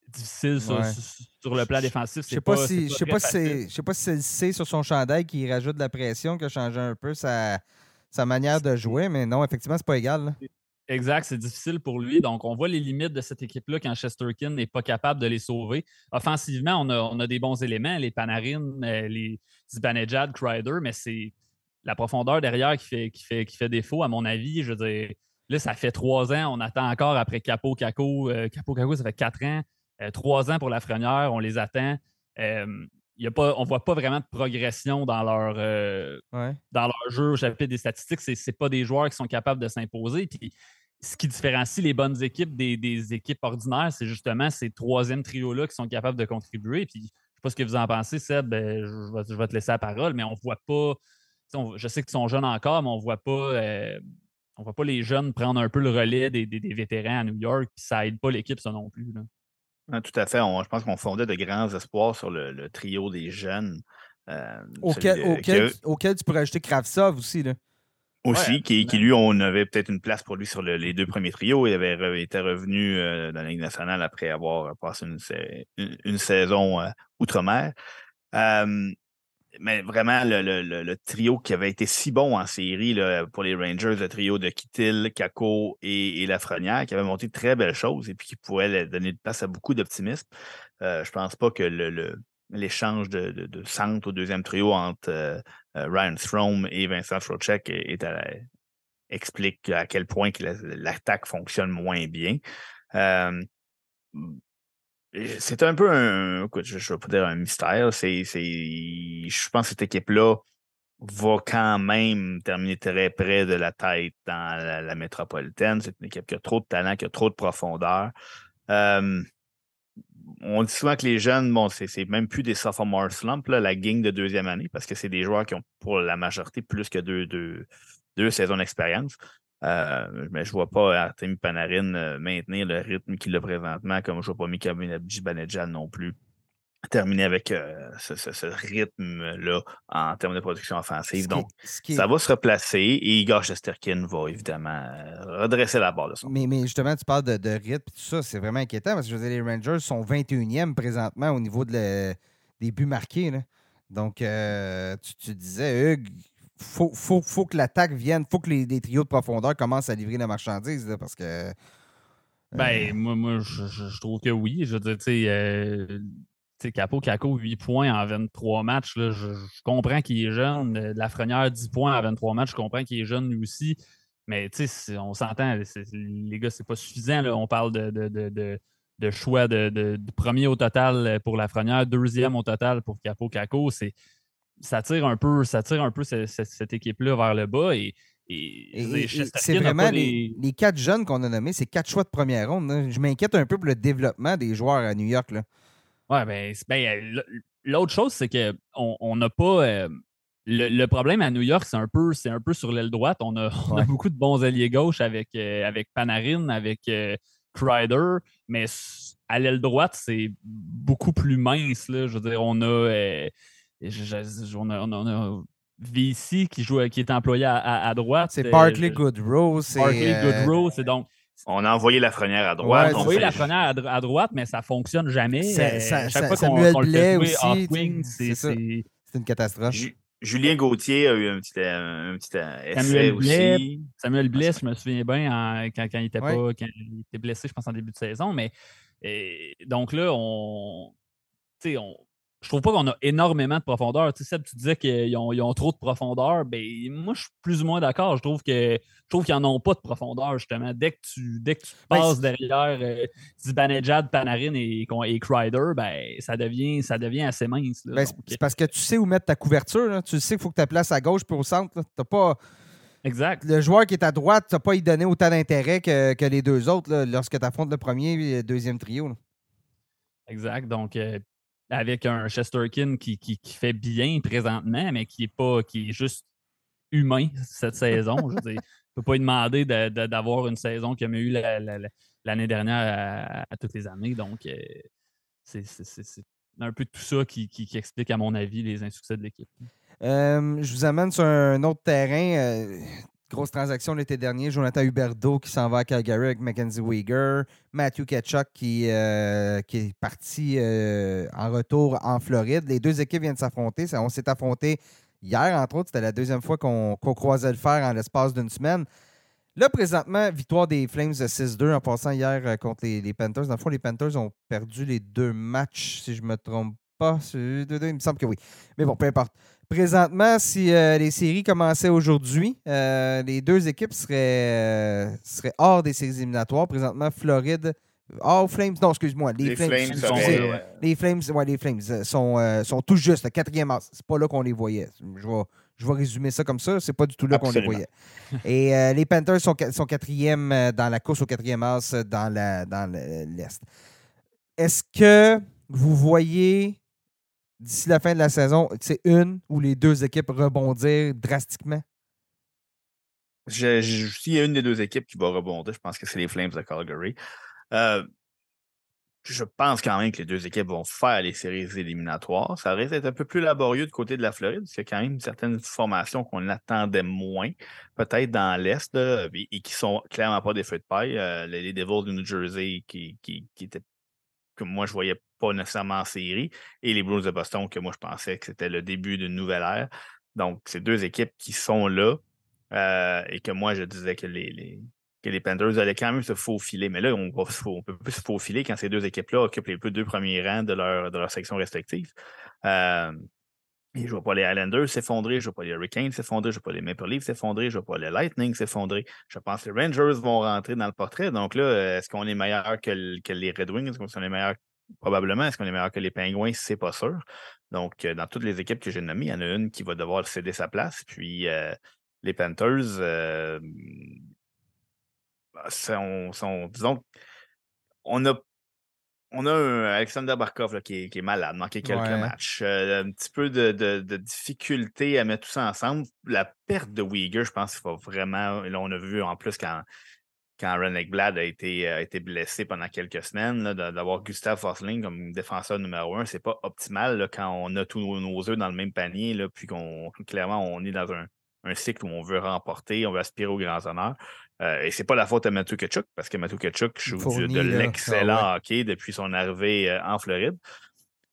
difficile sur, le plan défensif. Je sais pas, si, je sais pas si c'est pas si c'est le C sur son chandail qui rajoute de la pression qui a changé un peu sa, sa manière de jouer, mais non, effectivement, c'est pas égal. Exact, c'est difficile pour lui. Donc, on voit les limites de cette équipe-là quand Chesterkin n'est pas capable de les sauver. Offensivement, on a, on a des bons éléments, les Panarin, euh, les Zibanejad, Crider, mais c'est la profondeur derrière qui fait, qui, fait, qui fait défaut, à mon avis. Je veux dire, là, ça fait trois ans, on attend encore après Capo Caco. Euh, Capo Caco, ça fait quatre ans. Euh, trois ans pour la Frenière, on les attend. Euh, y a pas, on ne voit pas vraiment de progression dans leur, dans leur jeu au chapitre des statistiques. Ce n'est pas des joueurs qui sont capables de s'imposer. Puis, ce qui différencie les bonnes équipes des, équipes ordinaires, c'est justement ces troisième trio-là qui sont capables de contribuer. Puis, je ne sais pas ce que vous en pensez, Seb. Ben, je, vais, te laisser la parole, mais on ne voit pas. Je sais qu'ils sont jeunes encore, mais on ne voit pas. on voit pas les jeunes prendre un peu le relais des, vétérans à New York, puis ça aide pas l'équipe, ça non plus. Ah, tout à fait. je pense qu'on fondait de grands espoirs sur le, trio des jeunes. Euh, auquel, tu pourrais ajouter Kravtsov aussi. Là. Aussi, qui, lui, on avait peut-être une place pour lui sur les deux premiers trios. Il avait été revenu euh, dans la Ligue nationale après avoir passé une, saison euh, outre-mer mais vraiment, le, trio qui avait été si bon en série pour les Rangers, le trio de Kittil, Kako et, Lafrenière, qui avait monté de très belles choses et puis qui pouvait donner de place à beaucoup d'optimisme. Euh, je pense pas que l'échange de, centre au deuxième trio entre euh, euh, Ryan Strom et Vincent Trocek explique à quel point l'attaque fonctionne moins bien c'est un peu un. je ne vais pas dire un mystère. Je pense que cette équipe-là va quand même terminer très près de la tête dans la, métropolitaine. C'est une équipe qui a trop de talent, qui a trop de profondeur. on dit souvent que les jeunes, bon, c'est, même plus des sophomore slump, la gang de deuxième année, parce que c'est des joueurs qui ont pour la majorité plus que deux, deux, deux saisons d'expérience. Euh, mais je ne vois pas Artemi Panarin euh, maintenir le rythme qu'il a présentement, comme je ne vois pas Mika Banejad non plus terminer avec euh, ce, rythme-là en termes de production offensive. Donc, ça va se replacer et Igor Chesterkin va évidemment redresser la barre de son. Mais, mais justement, tu parles de, rythme et tout ça, c'est vraiment inquiétant parce que je veux les Rangers sont 21e présentement au niveau de des buts marqués. Donc, tu, tu, disais, Hugues, faut, faut, faut que l'attaque vienne, faut que les, trios de profondeur commencent à livrer la marchandise, parce que. Euh, ben, moi, moi je, trouve que oui. Je veux dire, tu sais, euh, Capo, Caco, 8 points en 23 matchs. Là, je, comprends qu'il est jeune. Euh, Lafrenière, 10 points en 23 matchs. Je comprends qu'il est jeune lui aussi. Mais tu sais, on s'entend, les gars, c'est pas suffisant. Là. On parle de, de, de, choix de, premier au total pour Lafrenière, deuxième au total pour Capo, Caco. C'est ça tire un peu, ça tire un peu cette, équipe-là vers le bas. Et, Et, c'est vraiment les, quatre jeunes qu'on a nommés, c'est quatre choix de première ronde. Je m'inquiète un peu pour le développement des joueurs à New York. Là. Ouais, ben, ben l'autre chose, c'est qu'on n'a pas. Euh, le, problème à New York, c'est un peu, c'est un peu sur l'aile droite. On a, beaucoup de bons alliés gauche avec, euh, avec Panarin, avec euh, Crider, mais à l'aile droite, c'est beaucoup plus mince. Là. Je veux dire, on a, on a, on a VC qui, joue, qui est employé à, droite. C'est Barkley Goodrow. Barkley Goodrow, c'est donc. On a envoyé la frenière à droite. on a envoyé la frenière à, droite, mais ça ne fonctionne jamais. Ça, chaque fois Samuel Blais aussi. C'est une catastrophe. Julien Gauthier a eu un petit, un petit essai aussi. Samuel Blais, je me souviens bien quand, quand, il était pas, quand il était blessé, je pense, en début de saison. Mais donc là, on, on, je trouve pas qu'on a énormément de profondeur. Tu sais, Seb, tu disais qu'ils ont, trop de profondeur. Ben, moi, je suis plus ou moins d'accord. Je trouve que je trouve qu'ils n'en ont pas de profondeur, justement. Dès que tu, dès que tu ben, passes derrière euh, Zibanejad, Panarin et, et Crider, ben, ça, devient, ça devient assez mince. Ben, c'est parce que tu sais où mettre ta couverture. Tu sais qu'il faut que tu places à gauche puis au centre. Tu pas. Exact. Le joueur qui est à droite, tu n'as pas y donner autant d'intérêt que, les deux autres lorsque tu affrontes le premier et le deuxième trio. Exact. Donc, euh, avec un Chesterkin qui, qui, fait bien présentement, mais qui est pas qui est juste humain cette saison. Je ne peut pas lui demander d'avoir une saison comme il a eu l'année dernière à, toutes les années. Donc, euh, c'est un peu tout ça qui, explique, à mon avis, les insuccès de l'équipe. Euh, je vous amène sur un autre terrain. Euh, Grosse transaction l'été dernier. Jonathan Huberdeau qui s'en va à Calgary avec Mackenzie Weger. Matthew Ketchuk qui, euh, qui est parti euh, en retour en Floride. Les deux équipes viennent s'affronter. On s'est affronté hier, entre autres. C'était la deuxième fois qu'on croisait le fer en l'espace d'une semaine. Là, présentement, victoire des Flames de 6-2 en passant hier euh, contre les, Panthers. Dans le fond, les Panthers ont perdu les deux matchs, si je ne me trompe pas. Il me semble que oui. Mais bon, peu importe. Présentement, si euh, les séries commençaient aujourd'hui, euh, les deux équipes seraient, euh, seraient, hors des séries éliminatoires. Présentement, Floride. Oh, Flames, non, excuse-moi. Les, Flames, sont, les Flames, ouais, les Flames sont, sont tout juste, le quatrième as. C'est pas là qu'on les voyait. Je vais, je vais résumer ça comme ça. C'est pas du tout là qu'on les voyait. Et les Panthers sont, sont quatrième dans la course au quatrième as dans l'Est. Dans Est-ce que vous voyez d'ici la fin de la saison, c'est une ou les deux équipes rebondir drastiquement? S'il y a une des deux équipes qui va rebondir, je pense que c'est les Flames de Calgary. Euh, je pense quand même que les deux équipes vont faire les séries éliminatoires. Ça risque d'être un peu plus laborieux de côté de la Floride, parce qu'il y a quand même certaines formations qu'on attendait moins, peut-être dans l'Est, et qui sont clairement pas des feux de paille. Euh, les, Devils de New Jersey qui, qui, qui étaient que moi je voyais pas nécessairement en série, et les Blues de Boston, que moi je pensais que c'était le début d'une nouvelle ère. Donc, c'est deux équipes qui sont là euh, et que moi je disais que les, que les Panthers allaient quand même se faufiler. Mais là, on, on peut plus se faufiler quand ces deux équipes-là occupent les deux premiers rangs de leur, de leur section respective. Euh, et je ne vois pas les Islanders s'effondrer, je ne vois pas les Hurricanes s'effondrer, je ne vois pas les Maple Leafs s'effondrer, je ne vois pas les Lightning s'effondrer. Je pense que les Rangers vont rentrer dans le portrait. Donc là, est-ce qu'on est meilleur que, les Red Wings? Est-ce qu'on est meilleur? Probablement. Est-ce qu'on est meilleur que les Penguins? C'est pas sûr. Donc, euh, dans toutes les équipes que j'ai nommées, il y en a une qui va devoir céder sa place. Puis euh, les Panthers euh, bah, sont, sont, disons, on a on a un Alexander Barkov qui, est, malade, manqué quelques matchs. Euh, un petit peu de, difficulté à mettre tout ça ensemble. La perte de Uyghur, je pense qu'il faut vraiment. Là, on a vu en plus quand, quand René Blad a été, a été blessé pendant quelques semaines, d'avoir Gustave Forsling comme défenseur numéro un, c'est pas optimal quand on a tous nos, œufs dans le même panier, là, puis qu'on clairement on est dans un, un cycle où on veut remporter, on veut aspirer aux grands honneurs. Euh, et c'est pas la faute à Matthew Kachuk, parce que Matthew Kachuk joue de l'excellent ah hockey depuis son arrivée euh, en Floride.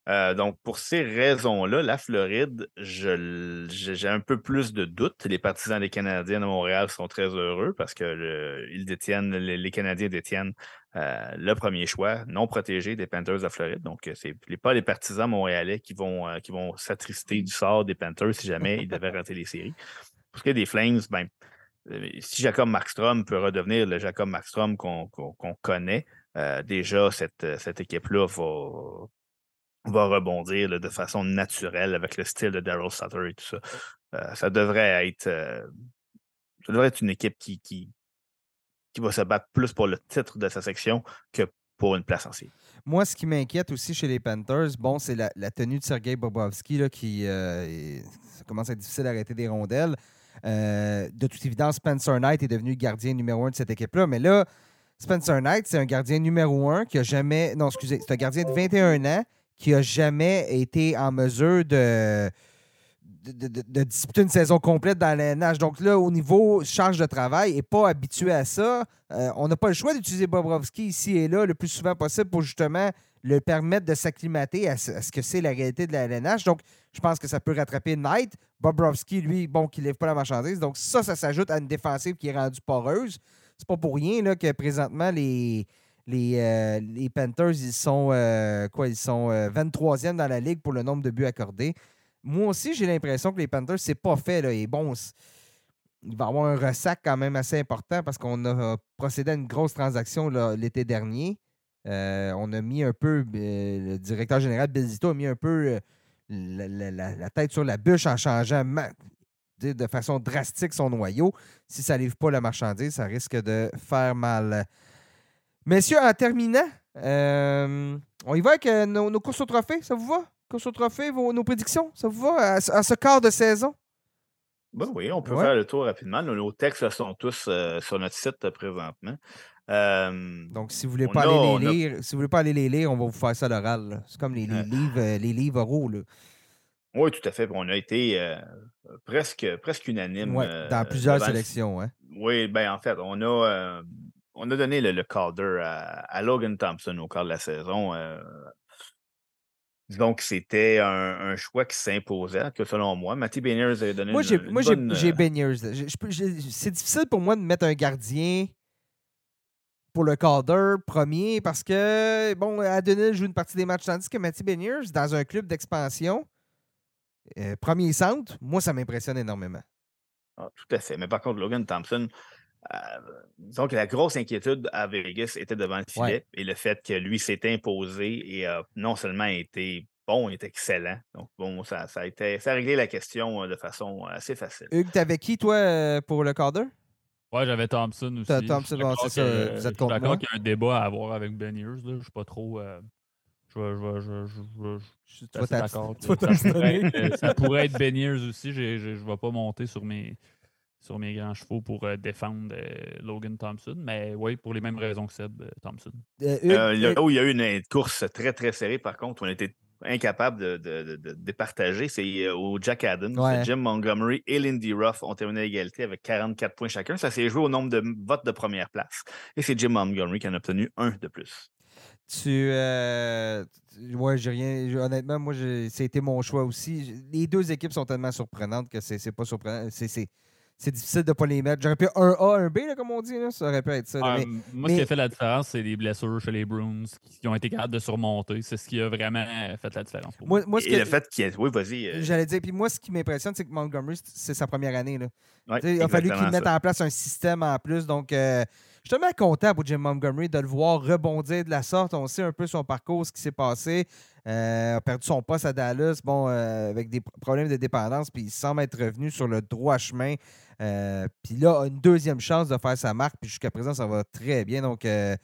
Euh, donc, pour ces raisons-là, la Floride, j'ai un peu plus de doutes. Les partisans des Canadiens de Montréal sont très heureux parce que ils détiennent, les, Canadiens détiennent le premier choix non protégé des Panthers de Floride. Donc, ce n'est pas les partisans montréalais qui vont, qui vont s'attrister du sort des Panthers si jamais ils devaient rater les séries. Pour ce qui est des Flames, ben, euh, si Jacob Markstrom peut redevenir le Jacob Markstrom qu'on connaît, euh, déjà, cette, euh, cette équipe-là va, va rebondir de façon naturelle avec le style de Daryl Sutter et tout ça. ça devrait être. ça devrait être une équipe qui, qui, qui va se battre plus pour le titre de sa section que pour une place en série. Moi, ce qui m'inquiète aussi chez les Panthers, bon, c'est la, tenue de Sergei Bobrovski là, qui euh, commence à être difficile d'arrêter des rondelles. Euh, de toute évidence, Spencer Knight est devenu gardien numéro un de cette équipe-là. Mais là, Spencer Knight, c'est un gardien numéro un qui a jamais. Non, excusez, c'est un gardien de 21 ans qui a jamais été en mesure de, disputer une saison complète dans nage. Donc là, au niveau charge de travail, n'est pas habitué à ça. Euh, on n'a pas le choix d'utiliser Bobrovski ici et là le plus souvent possible pour justement le permettre de s'acclimater à ce, que c'est la réalité de la LNH. Donc, je pense que ça peut rattraper Knight. Bobrovski, lui, bon, qui ne lève pas la marchandise. Donc, ça, ça s'ajoute à une défensive qui est rendue poreuse. C'est pas pour rien là, que présentement, les, euh, Panthers, ils sont, euh, ils sont euh, 23e dans la ligue pour le nombre de buts accordés. Moi aussi, j'ai l'impression que les Panthers, c'est pas fait. Là. Et bon, il va y avoir un ressac quand même assez important parce qu'on a procédé à une grosse transaction l'été dernier. Euh, on a mis un peu, euh, le directeur général Bill Zito a mis un peu euh, la, la- la- la tête sur la bûche en changeant de façon drastique son noyau. Si ça ne livre pas la marchandise, ça risque de faire mal. Messieurs, en terminant, on y va avec nos, nos courses au trophée, ça vous va? Courses au trophée, vos- nos prédictions, ça vous va à, ce- à ce quart de saison? Ben oui, on peut Ouais. faire le tour rapidement. Nos, nos textes sont tous euh, sur notre site euh, présentement. Euh, Donc, si vous voulez pas a- aller les lire, si vous voulez pas aller les lire, on va vous faire ça à l'oral. C'est comme les, livres, euh, les livres oraux. Là. oui, tout à fait. On a été euh, presque, presque unanime. Ouais, euh, dans plusieurs le- sélections. Hein. Oui, ben en fait, on a, on a donné le, le Calder à, à Logan Thompson au quart de la saison. donc, c'était un, un choix qui s'imposait, que selon moi. Matty Beniers a donné Moi, une, moi, j'ai, bonne, j'ai Beniers. C'est difficile pour moi de mettre un gardien pour le Calder premier parce que, bon, Adonil joue une partie des matchs, tandis que Matty Beniers, dans un club d'expansion, euh, premier centre, moi, ça m'impressionne énormément. Ah, tout à fait. Mais par contre, Logan Thompson, euh, disons que la grosse inquiétude à Vegas était devant le filet Ouais. et le fait que lui s'est imposé et a non seulement été bon, il est excellent. Donc, bon, ça, ça, a été, ça a réglé la question euh, de façon assez facile. Hugues, t'avais qui, toi, euh, pour le Calder? Ouais, j'avais Thompson aussi. T'as Je suis Thompson, bon, c'est ça, que- vous je êtes suis contre d'accord qu'il y a un débat à avoir avec Ben Ears. Là. Je suis pas trop. euh, je vais- je vais- je- je- suis assez d'accord. Ça pourrait, être, ça pourrait être Ben Ears aussi. Je ne vais pas monter sur mes, sur mes grands chevaux pour euh, défendre euh, Logan Thompson. Mais oui, pour les mêmes raisons que Seb, euh, Thompson. Euh, Euh, là où il y a eu une course très, très serrée, par contre, on était incapable de, de, de- de départager, c'est euh, au Jack Adams. Ouais. Jim Montgomery et Lindy Ruff ont terminé à égalité avec 44 points chacun. Ça s'est joué au nombre de votes de première place. Et c'est Jim Montgomery qui en a obtenu un de plus. Tu. Euh, ouais, j'ai rien. Honnêtement, moi, c'était mon choix aussi. Les deux équipes sont tellement surprenantes que c'est c'est pas surprenant. C'est- C'est difficile de ne pas les mettre. J'aurais pu un A, un B, là, comme on dit. Là. Ça aurait pu être ça. là, mais- m- moi, mais- ce qui a fait la différence, c'est les blessures chez les Bruins qui, ont été capables de surmonter. C'est ce qui a vraiment euh, fait la différence pour moi. moi, moi, ce et que- le fait qu'il y ait. Oui, vas-y. euh, J'allais dire, puis moi, ce qui m'impressionne, c'est que Montgomery, c'est- sa première année. Là. ouais, il a fallu qu'il mette ça. en place un système en plus. Donc, euh, je suis tellement content pour Jim Montgomery de le voir rebondir de la sorte. On sait un peu son parcours, ce qui s'est passé. Euh, a perdu son poste à Dallas, bon, euh, avec des pr- problèmes de dépendance, puis il semble être revenu sur le droit chemin. Euh, puis là, a une deuxième chance de faire sa marque, puis jusqu'à présent, ça va très bien. Donc, euh,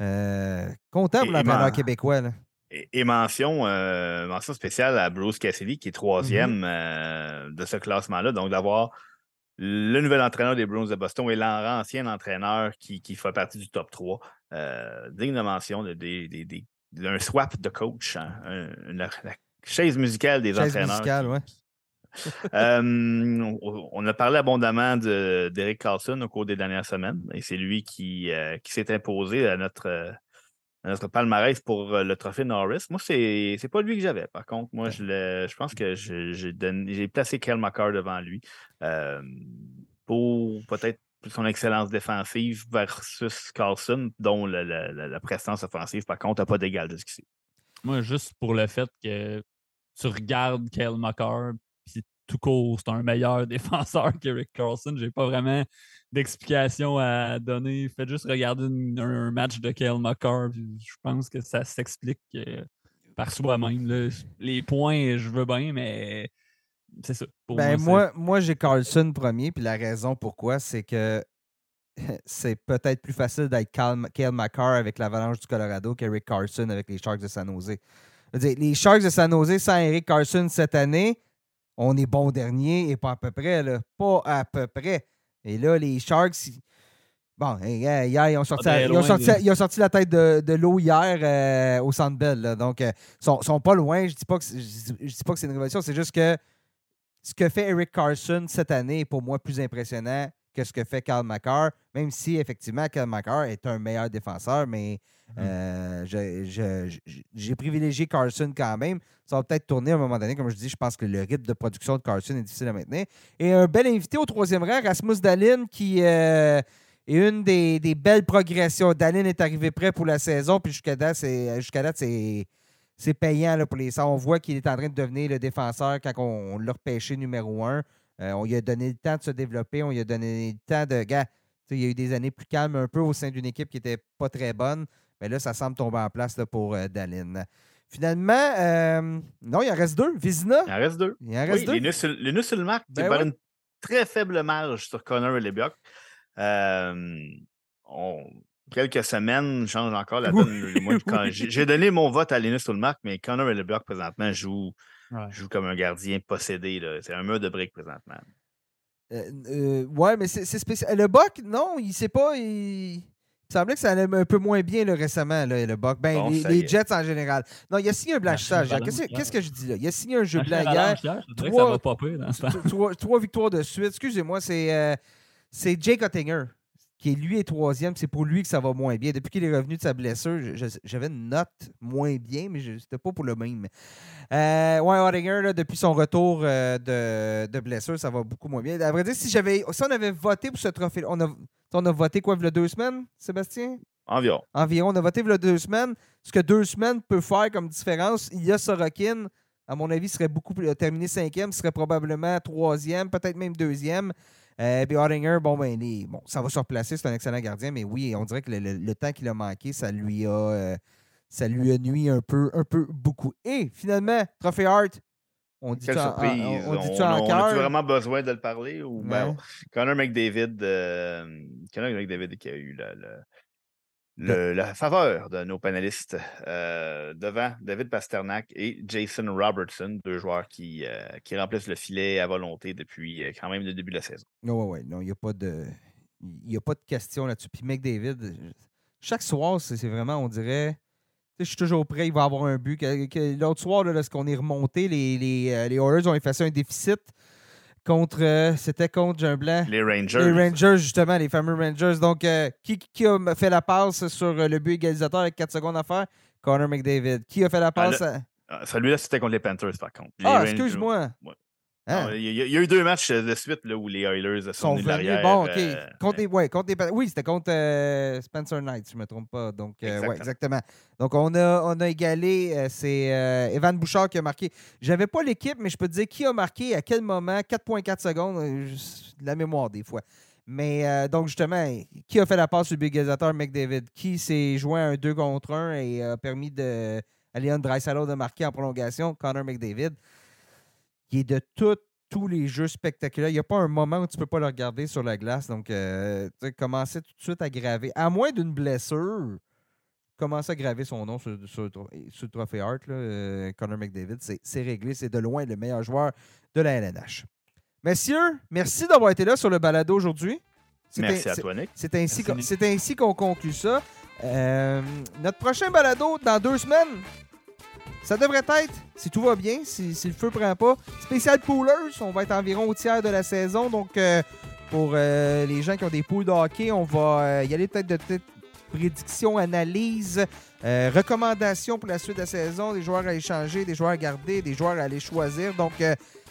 euh, content pour l'entraîneur québécois. là. Et, mention, euh, mention spéciale à Bruce Cassidy, qui est troisième Mm-hmm. euh, de ce classement-là. Donc, d'avoir le nouvel entraîneur des Bruins de Boston et l'ancien entraîneur qui, qui fait partie du top 3. euh, digne de mention de- d'un swap de coach. hein, un- la chaise musicale des Chaise entraîneurs. musicale, qui- ouais. Euh, on, a parlé abondamment de- d'Eric Carlson au cours des dernières semaines et c'est lui qui, euh, qui s'est imposé à notre, à notre palmarès pour euh, le trophée Norris. Moi, c'est c'est pas lui que j'avais. Par contre, moi, je, le- je pense que j'ai placé Kel McCarr devant lui euh, pour peut-être son excellence défensive versus Carlson, dont la, la- prestance offensive, par contre, n'a pas d'égal jusqu'ici. Moi, juste pour le fait que tu regardes Kyle McCarr, tout court, c'est un meilleur défenseur qu'Eric Carlson. J'ai pas vraiment d'explication à donner. Faites juste regarder une- un, match de Kyle McCarr, puis je pense que ça s'explique euh, par soi-même. Les points, je veux bien, mais c'est ça. Pour Ben, moi, moi j'ai Carlson premier, puis la raison pourquoi, c'est que c'est peut-être plus facile d'être Cale McCarr avec l'Avalanche du Colorado qu'Eric Carson avec les Sharks de San Jose. Dire, les Sharks de San Jose sans Eric Carson cette année, on est bon dernier et pas à peu près, là. Pas à peu près. Et là, les Sharks, ils- bon, hier, hier, ils, ont sorti, ils, ont sorti, de- ils ont sorti la tête de, de l'eau hier euh, au Centre Bell. Donc, ils sont, sont pas loin. Je dis pas que je je dis pas que c'est une révolution, c'est juste que ce que fait Eric Carson cette année est pour moi plus impressionnant que ce que fait Carl McCarr, même si effectivement Carl McCarr est un meilleur défenseur, mais euh, je- je- j'ai privilégié Carson quand même. Ça va peut-être tourner à un moment donné. Comme je dis, je pense que le rythme de production de Carson est difficile à maintenir. Et un bel invité au troisième rang, Rasmus Dalin, qui euh, est une des, des belles progressions. Dalin est arrivé prêt pour la saison, puis jusqu'à date, c'est, jusqu'à date, c'est, c'est payant là, pour les ça. On voit qu'il est en train de devenir le défenseur quand on, on l'a repêché numéro un. Euh, on lui a donné le temps de se développer, on lui a donné le temps de. Gars, il y a eu des années plus calmes un peu au sein d'une équipe qui n'était pas très bonne. Mais là, ça semble tomber en place là, pour euh, Dalin. Finalement, euh, non, il en reste deux. Vizina, Il en reste deux. il en reste Oui, deux. les nus sur, les nus sur le marque, Ben par une très faible marge sur Connor et Lebiok. Euh, on- quelques semaines changent encore la donne. Oui, j'ai donné mon vote à Linus marque, mais Connor et Lebiok, présentement, joue, Ouais. joue comme un gardien possédé. là. C'est un mur de briques présentement. Euh, euh, ouais, mais c'est spécial. Le Buck, non, il sait pas. Il... il semblait que ça allait un peu moins bien là, récemment, là, le Buck. Ben, Bon, les. Jets en général. Non, il a signé un blanchissage. Qu'est-ce que je dis là? Il a signé un jeu blanc hier. Valence hier, je dirais que Trois- Trois, trois victoires de suite. Excusez-moi, c'est euh, c'est Jake Ottinger qui est lui est troisième. C'est pour lui que ça va moins bien. Depuis qu'il est revenu de sa blessure, j'avais une note moins bien, mais c'était pas pour le même. Euh, ouais, Ottinger, là, depuis son retour euh, de, de blessure, ça va beaucoup moins bien. À vrai dire, si, j'avais, si on avait voté pour ce trophée, on a, on a voté quoi, il y a deux semaines, Sébastien? Environ. environ. On a voté il y a deux semaines. Ce que deux semaines peut faire comme différence, il y a Sorokin, à mon avis, serait beaucoup plus. a terminé cinquième, serait probablement troisième, peut-être même deuxième. Euh, puis Ottinger, bon, ben, les- bon, ça va se replacer, c'est un excellent gardien, mais oui, on dirait que le, le- le temps qu'il a manqué, ça lui a, euh, ça lui a nuit un peu, un peu beaucoup. Et finalement, Trophée Hart, on dit Quelle ça surprise. on, on On, dit ça on cœur. a-tu vraiment besoin de le parler? Ou... ben, Ouais. Connor McDavid, euh, Connor McDavid qui a eu le- le- la faveur de nos panélistes euh, devant David Pasternak et Jason Robertson, deux joueurs qui, euh, qui remplissent le filet à volonté depuis euh, quand même le début de la saison. Non, ouais, ouais, non, il n'y a pas de. Il a pas de question là-dessus. Puis McDavid, chaque soir, c'est vraiment, on dirait. Je suis toujours prêt, il va avoir un but. L'autre soir, là, lorsqu'on est remonté, les, les, euh, les Oilers ont effacé un déficit contre. euh, C'était contre un blanc. Les Rangers. Les Rangers, justement, les fameux Rangers. Donc, euh, qui, qui a fait la passe sur euh, le but égalisateur avec 4 secondes à faire? Connor McDavid. Qui a fait la passe? à- Ah, Celui-là, c'était contre les Panthers, par contre. Les Ah, excuse-moi. Ouais. Hein? Non, Il y, a- il y a eu deux matchs euh, de suite là, où les Oilers sont, sont venus de. Bon, OK. euh, contre les, ouais, contre les Pan- oui, c'était contre euh, Spencer Knight, si je ne me trompe pas. Donc, euh, ouais, exactement. Donc, on a, on a égalé. c'est Evan Bouchard qui a marqué. J'avais pas l'équipe, mais je peux te dire qui a marqué, à quel moment, 4,4 secondes. de la mémoire, des fois. Mais donc, justement, qui a fait la passe sur le bégalisateur McDavid? Qui s'est joué à un 2 contre 1 et a permis de, à Leon Draisaitl de marquer en prolongation? Connor McDavid. Qui est de tout tous les jeux spectaculaires. Il n'y a pas un moment où tu ne peux pas le regarder sur la glace. Donc, euh, commencer tout de suite à graver, à moins d'une blessure, commencer à graver son nom sur, sur sur le trophée Hart, là, euh, Connor McDavid, c'est réglé. C'est de loin le meilleur joueur de la LNH. Messieurs, merci d'avoir été là sur le balado aujourd'hui. Merci un- à toi, Nick. C'est ainsi, Merci, qu'on- Nick. c'est ainsi qu'on conclut ça. Euh, notre prochain balado dans deux semaines, ça devrait être, si tout va bien, si, le feu prend pas, spécial poolers. On va être environ au tiers de la saison. Donc, euh, pour euh, les gens qui ont des poules de hockey, on va euh, y aller peut-être de prédictions, analyses, recommandations pour la suite de la saison, des joueurs à échanger, des joueurs à garder, des joueurs à aller choisir. Donc,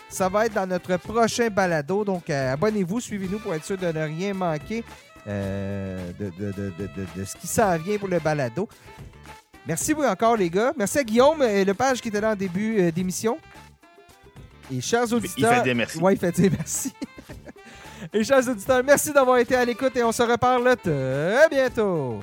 ça va être dans notre prochain balado. Donc, abonnez-vous, suivez-nous pour être sûr de ne rien manquer de- de ce qui s'en vient pour le balado. Merci encore, les gars. Merci à Guillaume et Lepage qui était là en début euh, d'émission. Et chers Il auditeurs. fait des merci. Ouais, il fait dire merci. et chers auditeurs, merci d'avoir été à l'écoute et on se reparle très bientôt.